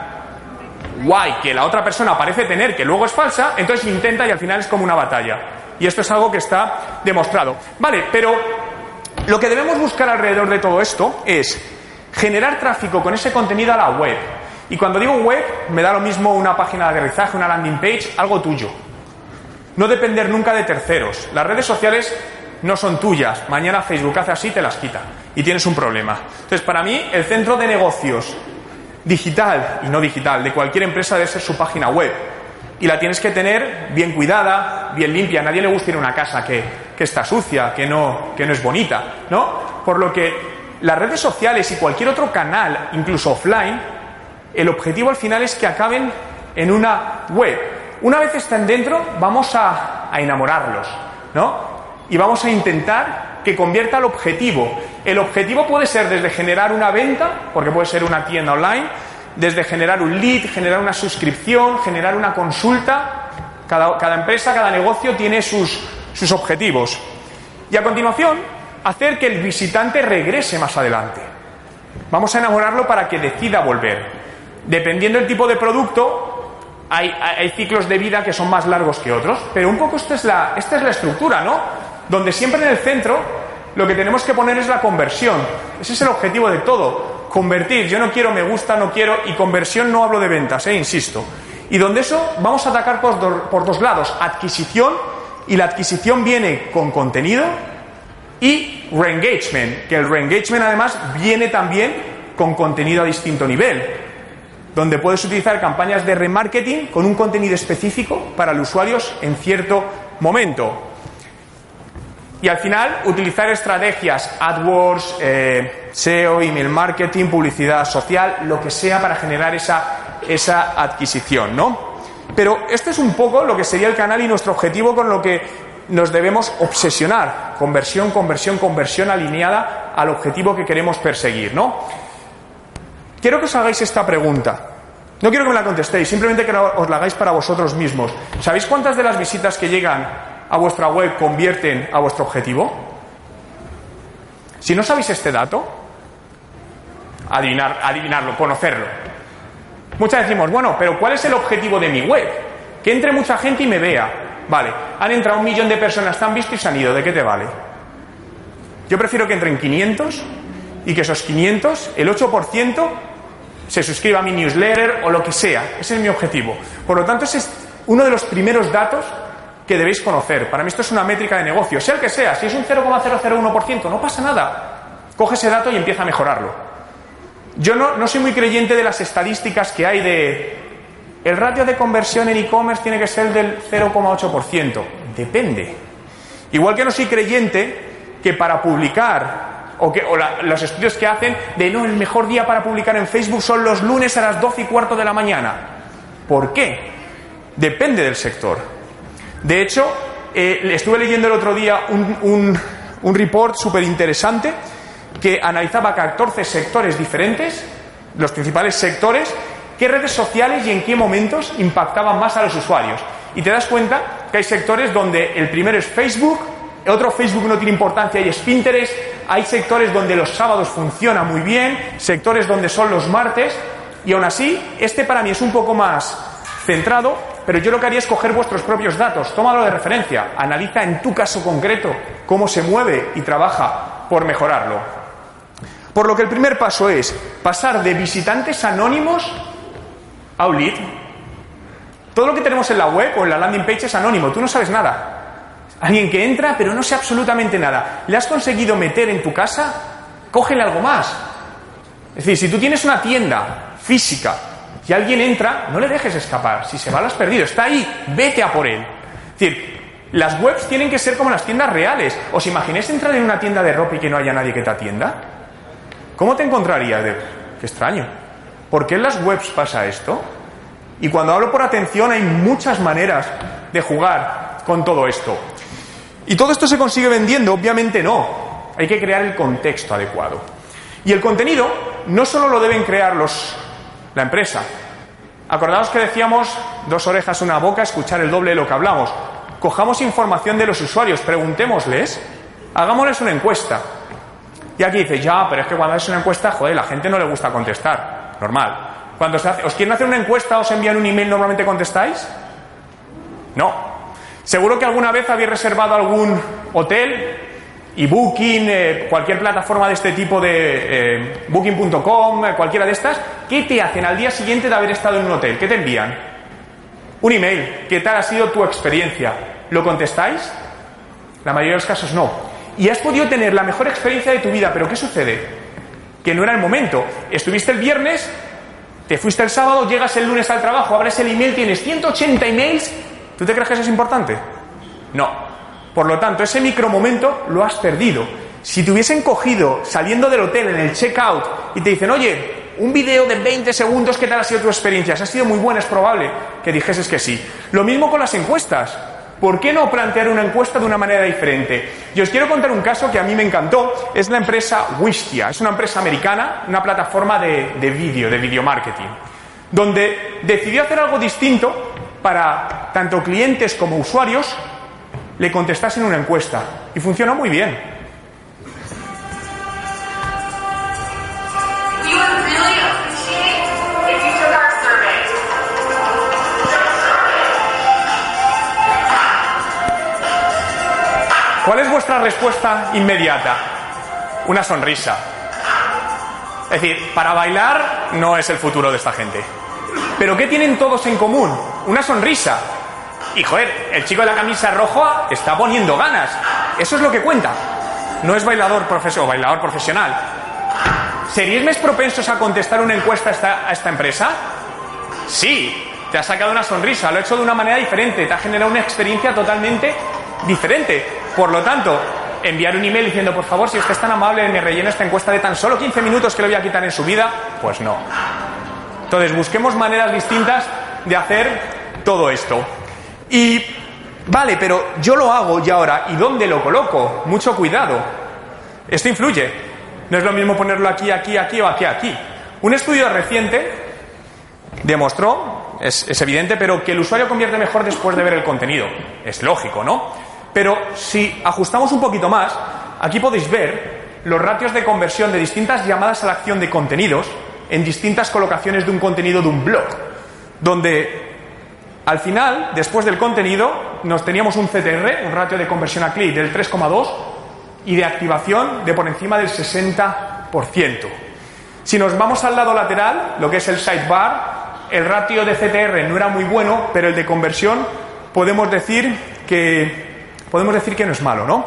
guay que la otra persona parece tener, que luego es falsa, entonces intenta y al final es como una batalla. Y esto es algo que está demostrado. Vale, pero lo que debemos buscar alrededor de todo esto es generar tráfico con ese contenido a la web. Y cuando digo web, me da lo mismo una página de aterrizaje, una landing page, algo tuyo. No depender nunca de terceros. Las redes sociales no son tuyas. Mañana Facebook hace así, te las quita. Y tienes un problema. Entonces, para mí, el centro de negocios digital y no digital de cualquier empresa debe ser su página web. Y la tienes que tener bien cuidada, bien limpia. Nadie le gusta ir a una casa que, que está sucia, que no, que no es bonita, ¿no? Por lo que las redes sociales y cualquier otro canal, incluso offline, el objetivo al final es que acaben en una web. Una vez están dentro, vamos a, a enamorarlos, ¿no? Y vamos a intentar que convierta el objetivo. El objetivo puede ser desde generar una venta, porque puede ser una tienda online, desde generar un lead, generar una suscripción, generar una consulta. Cada, empresa, cada negocio tiene sus, objetivos. Y a continuación, hacer que el visitante regrese más adelante. Vamos a enamorarlo para que decida volver. Dependiendo del tipo de producto, hay, hay, ciclos de vida que son más largos que otros, pero un poco esta es la estructura, ¿no? Donde siempre en el centro lo que tenemos que poner es la conversión. Ese es el objetivo de todo. Convertir. Yo no quiero, me gusta, no quiero. Y conversión no hablo de ventas, eh, insisto. Y donde eso vamos a atacar por, por dos lados. Adquisición. Y la adquisición viene con contenido. Y reengagement. Que el reengagement además viene también con contenido a distinto nivel. Donde puedes utilizar campañas de remarketing con un contenido específico para los usuarios en cierto momento. Y al final, utilizar estrategias, AdWords, eh, SEO, email marketing, publicidad social, lo que sea para generar esa, esa adquisición, ¿no? Pero este es un poco lo que sería el canal y nuestro objetivo con lo que nos debemos obsesionar. Conversión, conversión, conversión alineada al objetivo que queremos perseguir, ¿no? Quiero que os hagáis esta pregunta. No quiero que me la contestéis, simplemente que os la hagáis para vosotros mismos. ¿Sabéis cuántas de las visitas que llegan a vuestra web convierten a vuestro objetivo? Si no sabéis este dato, adivinar, adivinarlo, conocerlo. Muchas decimos, bueno, pero ¿cuál es el objetivo de mi web? Que entre mucha gente y me vea. Vale, han entrado un millón de personas, te han visto y se han ido, ¿de qué te vale? Yo prefiero que entren 500 y que esos 500, el 8%, se suscriba a mi newsletter o lo que sea. Ese es mi objetivo. Por lo tanto, ese es uno de los primeros datos que debéis conocer. Para mí esto es una métrica de negocio, sea el que sea. Si es un 0,001%, no pasa nada. Coge ese dato y empieza a mejorarlo. Yo no, no soy muy creyente de las estadísticas que hay de el ratio de conversión en e-commerce tiene que ser del 0,8%. Depende. Igual que no soy creyente que para publicar o, que, los estudios que hacen de no, el mejor día para publicar en Facebook son los lunes a las 12 y cuarto de la mañana. ¿Por qué? Depende del sector. De hecho, eh, estuve leyendo el otro día un, un, report súper interesante que analizaba 14 sectores diferentes, los principales sectores, qué redes sociales y en qué momentos impactaban más a los usuarios. Y te das cuenta que hay sectores donde el primero es Facebook, otro Facebook no tiene importancia y es Pinterest, hay sectores donde los sábados funciona muy bien, sectores donde son los martes, y aún así, este para mí es un poco más centrado, pero yo lo que haría es coger vuestros propios datos, tómalo de referencia, analiza en tu caso concreto cómo se mueve y trabaja por mejorarlo. Por lo que el primer paso es pasar de visitantes anónimos a un lead. Todo lo que tenemos en la web o en la landing page es anónimo, tú no sabes nada. Alguien que entra pero no sé absolutamente nada. ¿Le has conseguido meter en tu casa? Cógele algo más. Es decir, si tú tienes una tienda física y alguien entra, no le dejes escapar. Si se va, lo has perdido. Está ahí, vete a por él. Es decir, las webs tienen que ser como las tiendas reales. ¿Os imagináis entrar en una tienda de ropa y que no haya nadie que te atienda? ¿Cómo te encontrarías? Qué extraño. ¿Por qué en las webs pasa esto? Y cuando hablo por atención hay muchas maneras de jugar con todo esto. ¿Y todo esto se consigue vendiendo? Obviamente no. Hay que crear el contexto adecuado. Y el contenido no solo lo deben crear los, la empresa. Acordaos que decíamos dos orejas, una boca, escuchar el doble de lo que hablamos. Cojamos información de los usuarios, preguntémosles, hagámosles una encuesta. Y aquí dice, ya, pero es que cuando haces una encuesta, joder, la gente no le gusta contestar. Normal. Cuando se hace, os quieren hacer una encuesta, os envían un email, normalmente contestáis. No, Seguro que alguna vez habéis reservado algún hotel y Booking, eh, cualquier plataforma de este tipo de eh, Booking.com, eh, cualquiera de estas, ¿qué te hacen al día siguiente de haber estado en un hotel? ¿Qué te envían? Un email. ¿Qué tal ha sido tu experiencia? ¿Lo contestáis? La mayoría de los casos no. Y has podido tener la mejor experiencia de tu vida, pero ¿qué sucede? Que no era el momento. Estuviste el viernes, te fuiste el sábado, llegas el lunes al trabajo, abres el email, tienes 180 emails ¿Tú te crees que eso es importante? No. Por lo tanto, ese micromomento lo has perdido. Si te hubiesen cogido saliendo del hotel en el checkout y te dicen, oye, un vídeo de 20 segundos, ¿qué tal ha sido tu experiencia? Si ha sido muy buena, es probable que dijeses que sí. Lo mismo con las encuestas. ¿Por qué no plantear una encuesta de una manera diferente? Y os quiero contar un caso que a mí me encantó. Es la empresa Wistia. Es una empresa americana, una plataforma de, de vídeo, de video marketing, donde decidió hacer algo distinto para tanto clientes como usuarios le contestasen una encuesta. Y funcionó muy bien. ¿Cuál es vuestra respuesta inmediata? Una sonrisa. Es decir, para bailar no es el futuro de esta gente. Pero ¿qué tienen todos en común? Una sonrisa. Y joder, el chico de la camisa roja está poniendo ganas. Eso es lo que cuenta. No es bailador profesional bailador profesional. ¿Seríais más propensos a contestar una encuesta a esta, a esta empresa? Sí, te ha sacado una sonrisa, lo ha hecho de una manera diferente, te ha generado una experiencia totalmente diferente. Por lo tanto, enviar un email diciendo, por favor, si usted es tan amable, me rellena esta encuesta de tan solo 15 minutos que le voy a quitar en su vida, pues no. Entonces, busquemos maneras distintas de hacer todo esto. Y, vale, pero yo lo hago y ahora, ¿y dónde lo coloco? Mucho cuidado. Esto influye. No es lo mismo ponerlo aquí, aquí, aquí o aquí, aquí. Un estudio reciente demostró, es, evidente, pero que el usuario convierte mejor después de ver el contenido. Es lógico, ¿no? Pero si ajustamos un poquito más, aquí podéis ver los ratios de conversión de distintas llamadas a la acción de contenidos en distintas colocaciones de un contenido de un blog, donde al final, después del contenido, nos teníamos un CTR, un ratio de conversión a clic del 3,2, y de activación de por encima del 60%. Si nos vamos al lado lateral, lo que es el sidebar, el ratio de CTR no era muy bueno, pero el de conversión podemos decir que podemos decir que no es malo, ¿no?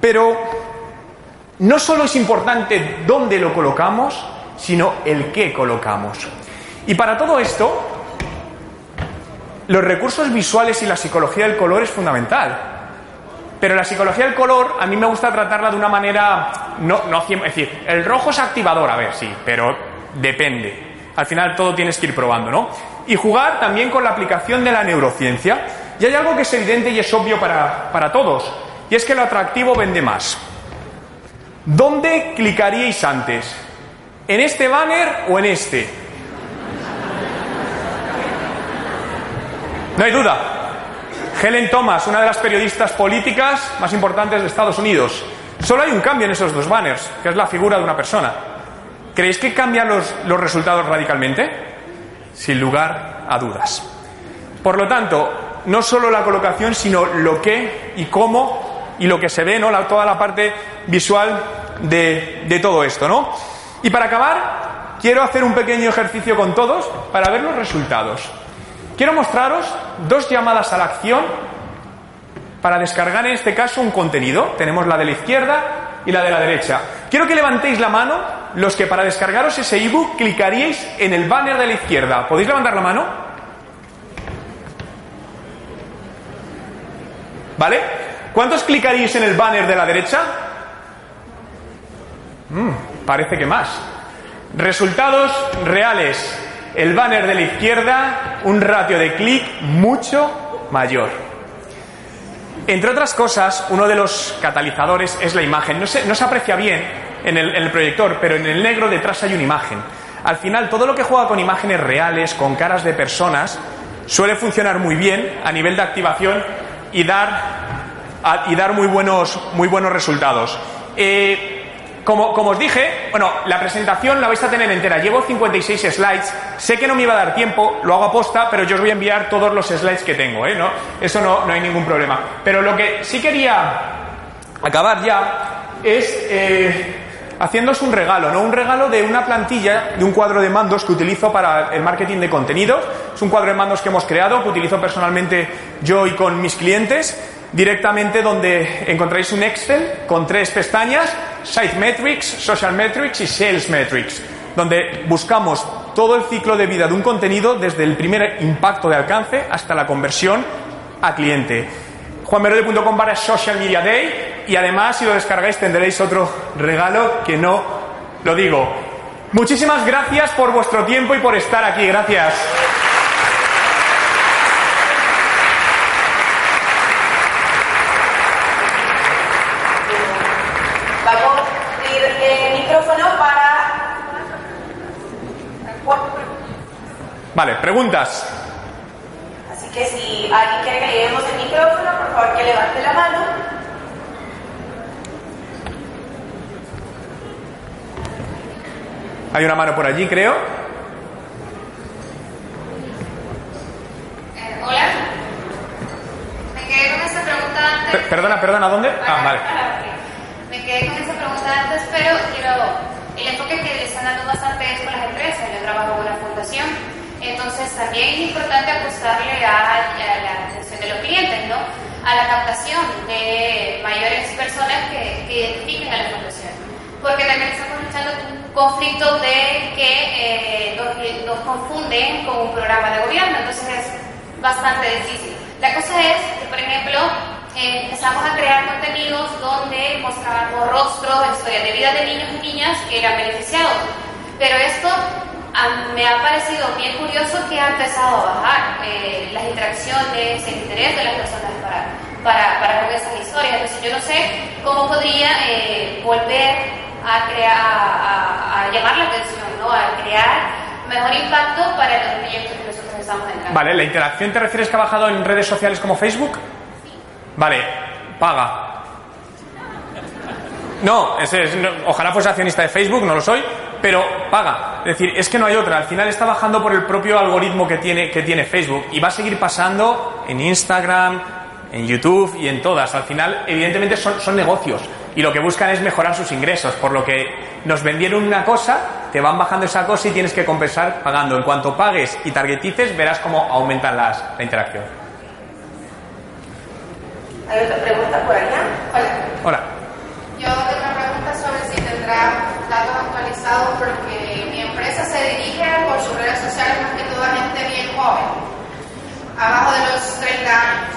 Pero no solo es importante dónde lo colocamos, sino el qué colocamos. Y para todo esto, los recursos visuales y la psicología del color es fundamental. Pero la psicología del color a mí me gusta tratarla de una manera no, no es decir, el rojo es activador, a ver, sí, pero depende. Al final todo tienes que ir probando, ¿no? Y jugar también con la aplicación de la neurociencia. Y hay algo que es evidente y es obvio para, para todos, y es que lo atractivo vende más. ¿Dónde clicaríais antes? ¿En este banner o en este? No hay duda. Helen Thomas, una de las periodistas políticas más importantes de Estados Unidos. Solo hay un cambio en esos dos banners, que es la figura de una persona. ¿Creéis que cambian los, los resultados radicalmente? Sin lugar a dudas. Por lo tanto, no solo la colocación, sino lo que y cómo y lo que se ve, ¿no? La, toda la parte visual de, de todo esto, ¿no? Y para acabar, quiero hacer un pequeño ejercicio con todos para ver los resultados. Quiero mostraros dos llamadas a la acción para descargar en este caso un contenido. Tenemos la de la izquierda y la de la derecha. Quiero que levantéis la mano los que para descargaros ese ebook clicaríais en el banner de la izquierda. ¿Podéis levantar la mano? ¿Vale? ¿Cuántos clicaríais en el banner de la derecha? Mm, parece que más. Resultados reales el banner de la izquierda un ratio de clic mucho mayor. Entre otras cosas, uno de los catalizadores es la imagen. No se, no se aprecia bien en el, proyector, pero en el negro detrás hay una imagen. Al final, todo lo que juega con imágenes reales, con caras de personas, suele funcionar muy bien a nivel de activación y dar, y dar muy, buenos, muy buenos resultados. Eh, como, os dije, bueno, la presentación la vais a tener entera. Llevo 56 slides. Sé que no me iba a dar tiempo, lo hago a posta, pero yo os voy a enviar todos los slides que tengo, ¿eh? ¿No? Eso no, no hay ningún problema. Pero lo que sí quería acabar ya es eh, un regalo, ¿no? Un regalo de una plantilla, de un cuadro de mandos que utilizo para el marketing de contenidos. Es un cuadro de mandos que hemos creado, que utilizo personalmente yo y con mis clientes directamente donde encontráis un Excel con tres pestañas, Site Metrics, Social Metrics y Sales Metrics, donde buscamos todo el ciclo de vida de un contenido desde el primer impacto de alcance hasta la conversión a cliente. juanmerode.com para Social Media Day y además si lo descargáis tendréis otro regalo que no lo digo. Muchísimas gracias por vuestro tiempo y por estar aquí. Gracias. Vale, preguntas. Así que si alguien quiere que le llevemos el micrófono, por favor que levante la mano. Hay una mano por allí, creo. Eh, hola. Me quedé con esa pregunta antes. Per perdona, perdona, ¿dónde? Ah, vale. Me quedé con esa pregunta antes, pero quiero. El enfoque que le están dando bastante es con las empresas. Yo trabajo con una fundación entonces también es importante apostarle a, a, la atención de los clientes, ¿no? A la captación de mayores personas que, que identifiquen a la fundación. Porque también estamos luchando un conflicto de que eh, nos, nos, confunden con un programa de gobierno, entonces es bastante difícil. La cosa es que, por ejemplo, eh, empezamos a crear contenidos donde mostrábamos rostros, historias de vida de niños y niñas que eran beneficiados. Pero esto me ha parecido bien curioso que ha empezado a bajar eh, las interacciones, el interés de las personas para, para, para esas historias. Entonces yo no sé cómo podría eh, volver a, crear, a, a, llamar la atención, ¿no? a crear mejor impacto para los proyectos que nosotros estamos entrando. Vale, ¿la interacción te refieres que ha bajado en redes sociales como Facebook? Sí. Vale, paga. No, ese es, no, ojalá fuese accionista de Facebook, no lo soy, pero paga. Es decir, es que no hay otra. Al final está bajando por el propio algoritmo que tiene, que tiene Facebook y va a seguir pasando en Instagram, en YouTube y en todas. Al final, evidentemente, son, son negocios. y lo que buscan es mejorar sus ingresos, por lo que nos vendieron una cosa, te van bajando esa cosa y tienes que compensar pagando. En cuanto pagues y targetices, verás cómo aumentan las, la interacción. ¿Hay otra pregunta por allá? Hola. Hola. Yo tengo una pregunta sobre si tendrá datos porque mi empresa se dirige por sus redes sociales más que todo a gente bien joven, abajo de los 30 años.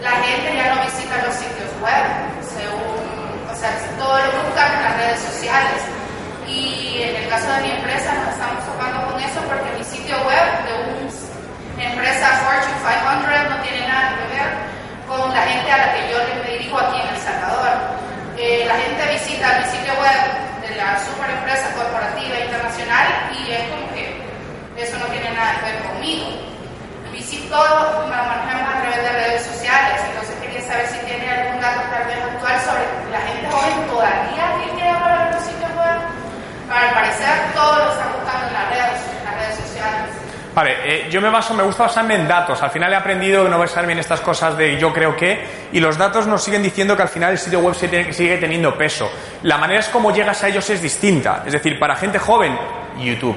La gente ya no visita los sitios web, según, o sea, todo lo buscan en las redes sociales. Y en el caso de mi empresa estamos tocando con eso porque mi sitio web de una empresa Fortune 500 no tiene nada que ver con la gente a la que yo me dirijo aquí en El Salvador. Eh, la gente visita mi sitio web de la super empresa corporativa internacional y es como que eso no tiene nada que ver conmigo. Visito, me manejamos a través de redes sociales, entonces quería saber si tiene algún dato tal vez actual sobre la gente joven todavía tiene que llamar a los sitios web. Para al parecer todo lo están buscando en las redes, en las redes sociales. Vale, eh, yo me baso, me gusta basarme en datos. Al final he aprendido que no basarme en estas cosas de yo creo que, y los datos nos siguen diciendo que al final el sitio web sigue teniendo peso. La manera es como llegas a ellos es distinta. Es decir, para gente joven, YouTube.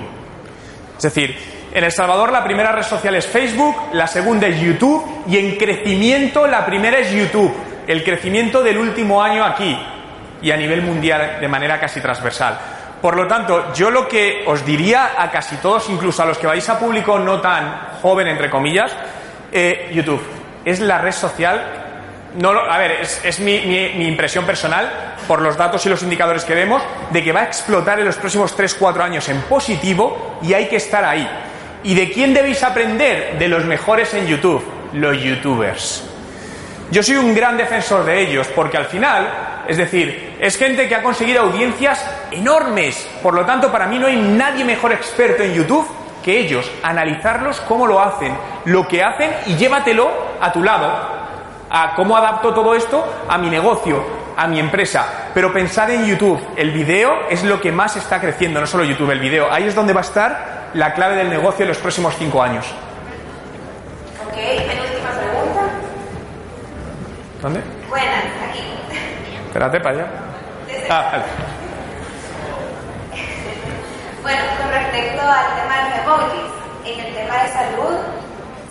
Es decir, en El Salvador la primera red social es Facebook, la segunda es YouTube y en crecimiento la primera es YouTube. El crecimiento del último año aquí y a nivel mundial de manera casi transversal. Por lo tanto, yo lo que os diría a casi todos, incluso a los que vais a público no tan joven, entre comillas, eh, YouTube es la red social no, lo- a ver, es, mi impresión personal, por los datos y los indicadores que vemos, de que va a explotar en los próximos 3-4 años en positivo y hay que estar ahí. ¿Y de quién debéis aprender? De los mejores en YouTube, los youtubers. Yo soy un gran defensor de ellos porque al final, es decir, es gente que ha conseguido audiencias enormes. Por lo tanto, para mí no hay nadie mejor experto en YouTube que ellos. Analizarlos cómo lo hacen, lo que hacen y llévatelo a tu lado. A cómo adapto todo esto a mi negocio, a mi empresa. Pero pensar en YouTube. El video es lo que más está creciendo, no solo YouTube, el video. Ahí es donde va a estar la clave del negocio en los próximos cinco años. Ok, penúltima pregunta. ¿Dónde? Buenas, aquí. Espérate para allá. Ah, vale. Bueno, con respecto al tema de los emojis, en el tema de salud,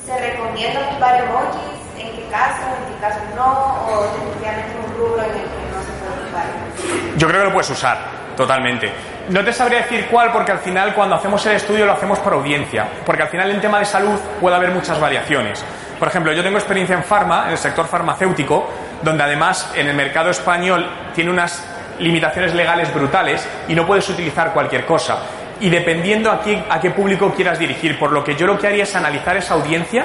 ¿se recomienda ocupar emojis? ¿En qué caso? ¿En qué caso no? ¿O definitivamente es un rubro en el que no se puede ocupar? Yo creo que lo puedes usar, totalmente. No te sabría decir cuál porque al final cuando hacemos el estudio lo hacemos por audiencia, porque al final en tema de salud puede haber muchas variaciones. Por ejemplo, yo tengo experiencia en farma, en el sector farmacéutico, donde además en el mercado español tiene unas limitaciones legales brutales y no puedes utilizar cualquier cosa. Y dependiendo a qué, a qué público quieras dirigir, por lo que yo lo que haría es analizar esa audiencia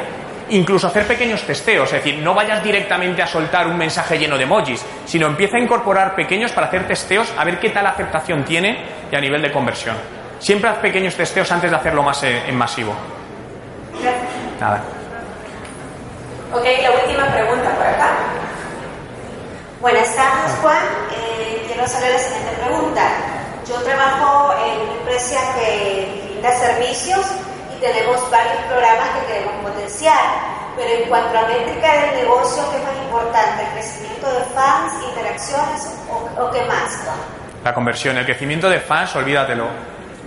incluso hacer pequeños testeos, es decir, no vayas directamente a soltar un mensaje lleno de emojis, sino empieza a incorporar pequeños para hacer testeos a ver qué tal aceptación tiene y a nivel de conversión. Siempre haz pequeños testeos antes de hacerlo más eh, en masivo. Gracias. Nada. Ok, la última pregunta por acá. Buenas tardes, Juan. Eh, quiero hacerle la siguiente pregunta. Yo trabajo en una empresa que brinda servicios y tenemos varios programas que queremos potenciar. Pero en cuanto a métrica del negocio, ¿qué es más importante? ¿El crecimiento de fans, interacciones o, qué más? La conversión, el crecimiento de fans, olvídatelo.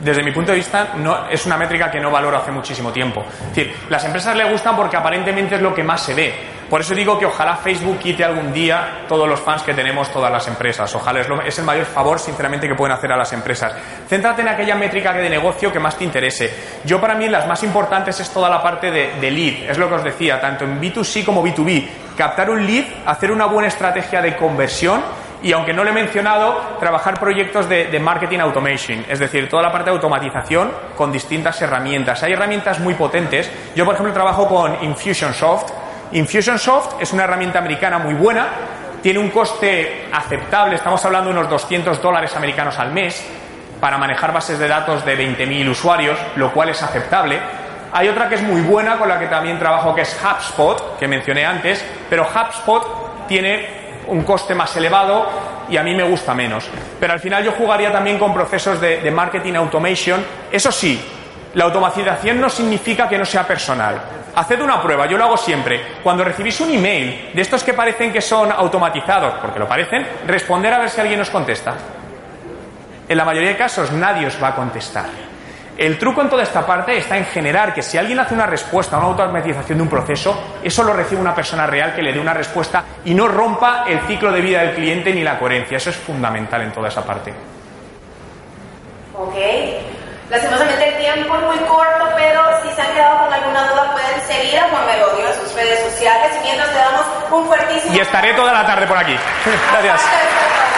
Desde mi punto de vista, no, es una métrica que no valoro hace muchísimo tiempo. Es decir, las empresas le gustan porque aparentemente es lo que más se ve. Por eso digo que ojalá Facebook quite algún día todos los fans que tenemos todas las empresas. Ojalá es, lo- es el mayor favor, sinceramente, que pueden hacer a las empresas. Céntrate en aquella métrica de negocio que más te interese. Yo, para mí, las más importantes es toda la parte de, de lead. Es lo que os decía, tanto en B2C como B2B. Captar un lead, hacer una buena estrategia de conversión y aunque no lo he mencionado, trabajar proyectos de, de marketing automation, es decir, toda la parte de automatización con distintas herramientas. Hay herramientas muy potentes. Yo, por ejemplo, trabajo con Infusionsoft. Infusionsoft es una herramienta americana muy buena, tiene un coste aceptable, estamos hablando de unos 200 dólares americanos al mes para manejar bases de datos de 20.000 usuarios, lo cual es aceptable. Hay otra que es muy buena con la que también trabajo que es HubSpot, que mencioné antes, pero HubSpot tiene un coste más elevado y a mí me gusta menos. Pero al final yo jugaría también con procesos de, de marketing automation. Eso sí, La automatización no significa que no sea personal. Haced una prueba, yo lo hago siempre. Cuando recibís un email de estos que parecen que son automatizados, porque lo parecen, responder a ver si alguien os contesta. En la mayoría de casos nadie os va a contestar. El truco en toda esta parte está en generar que si alguien hace una respuesta a una automatización de un proceso, eso lo recibe una persona real que le dé una respuesta y no rompa el ciclo de vida del cliente ni la coherencia. Eso es fundamental en toda esa parte. Ok. Lastimosamente el tiempo es muy corto, pero si se han quedado con alguna duda pueden seguir a Juan Merodio en sus redes sociales y mientras le damos un fuertísimo... Y estaré toda la tarde por aquí. Gracias.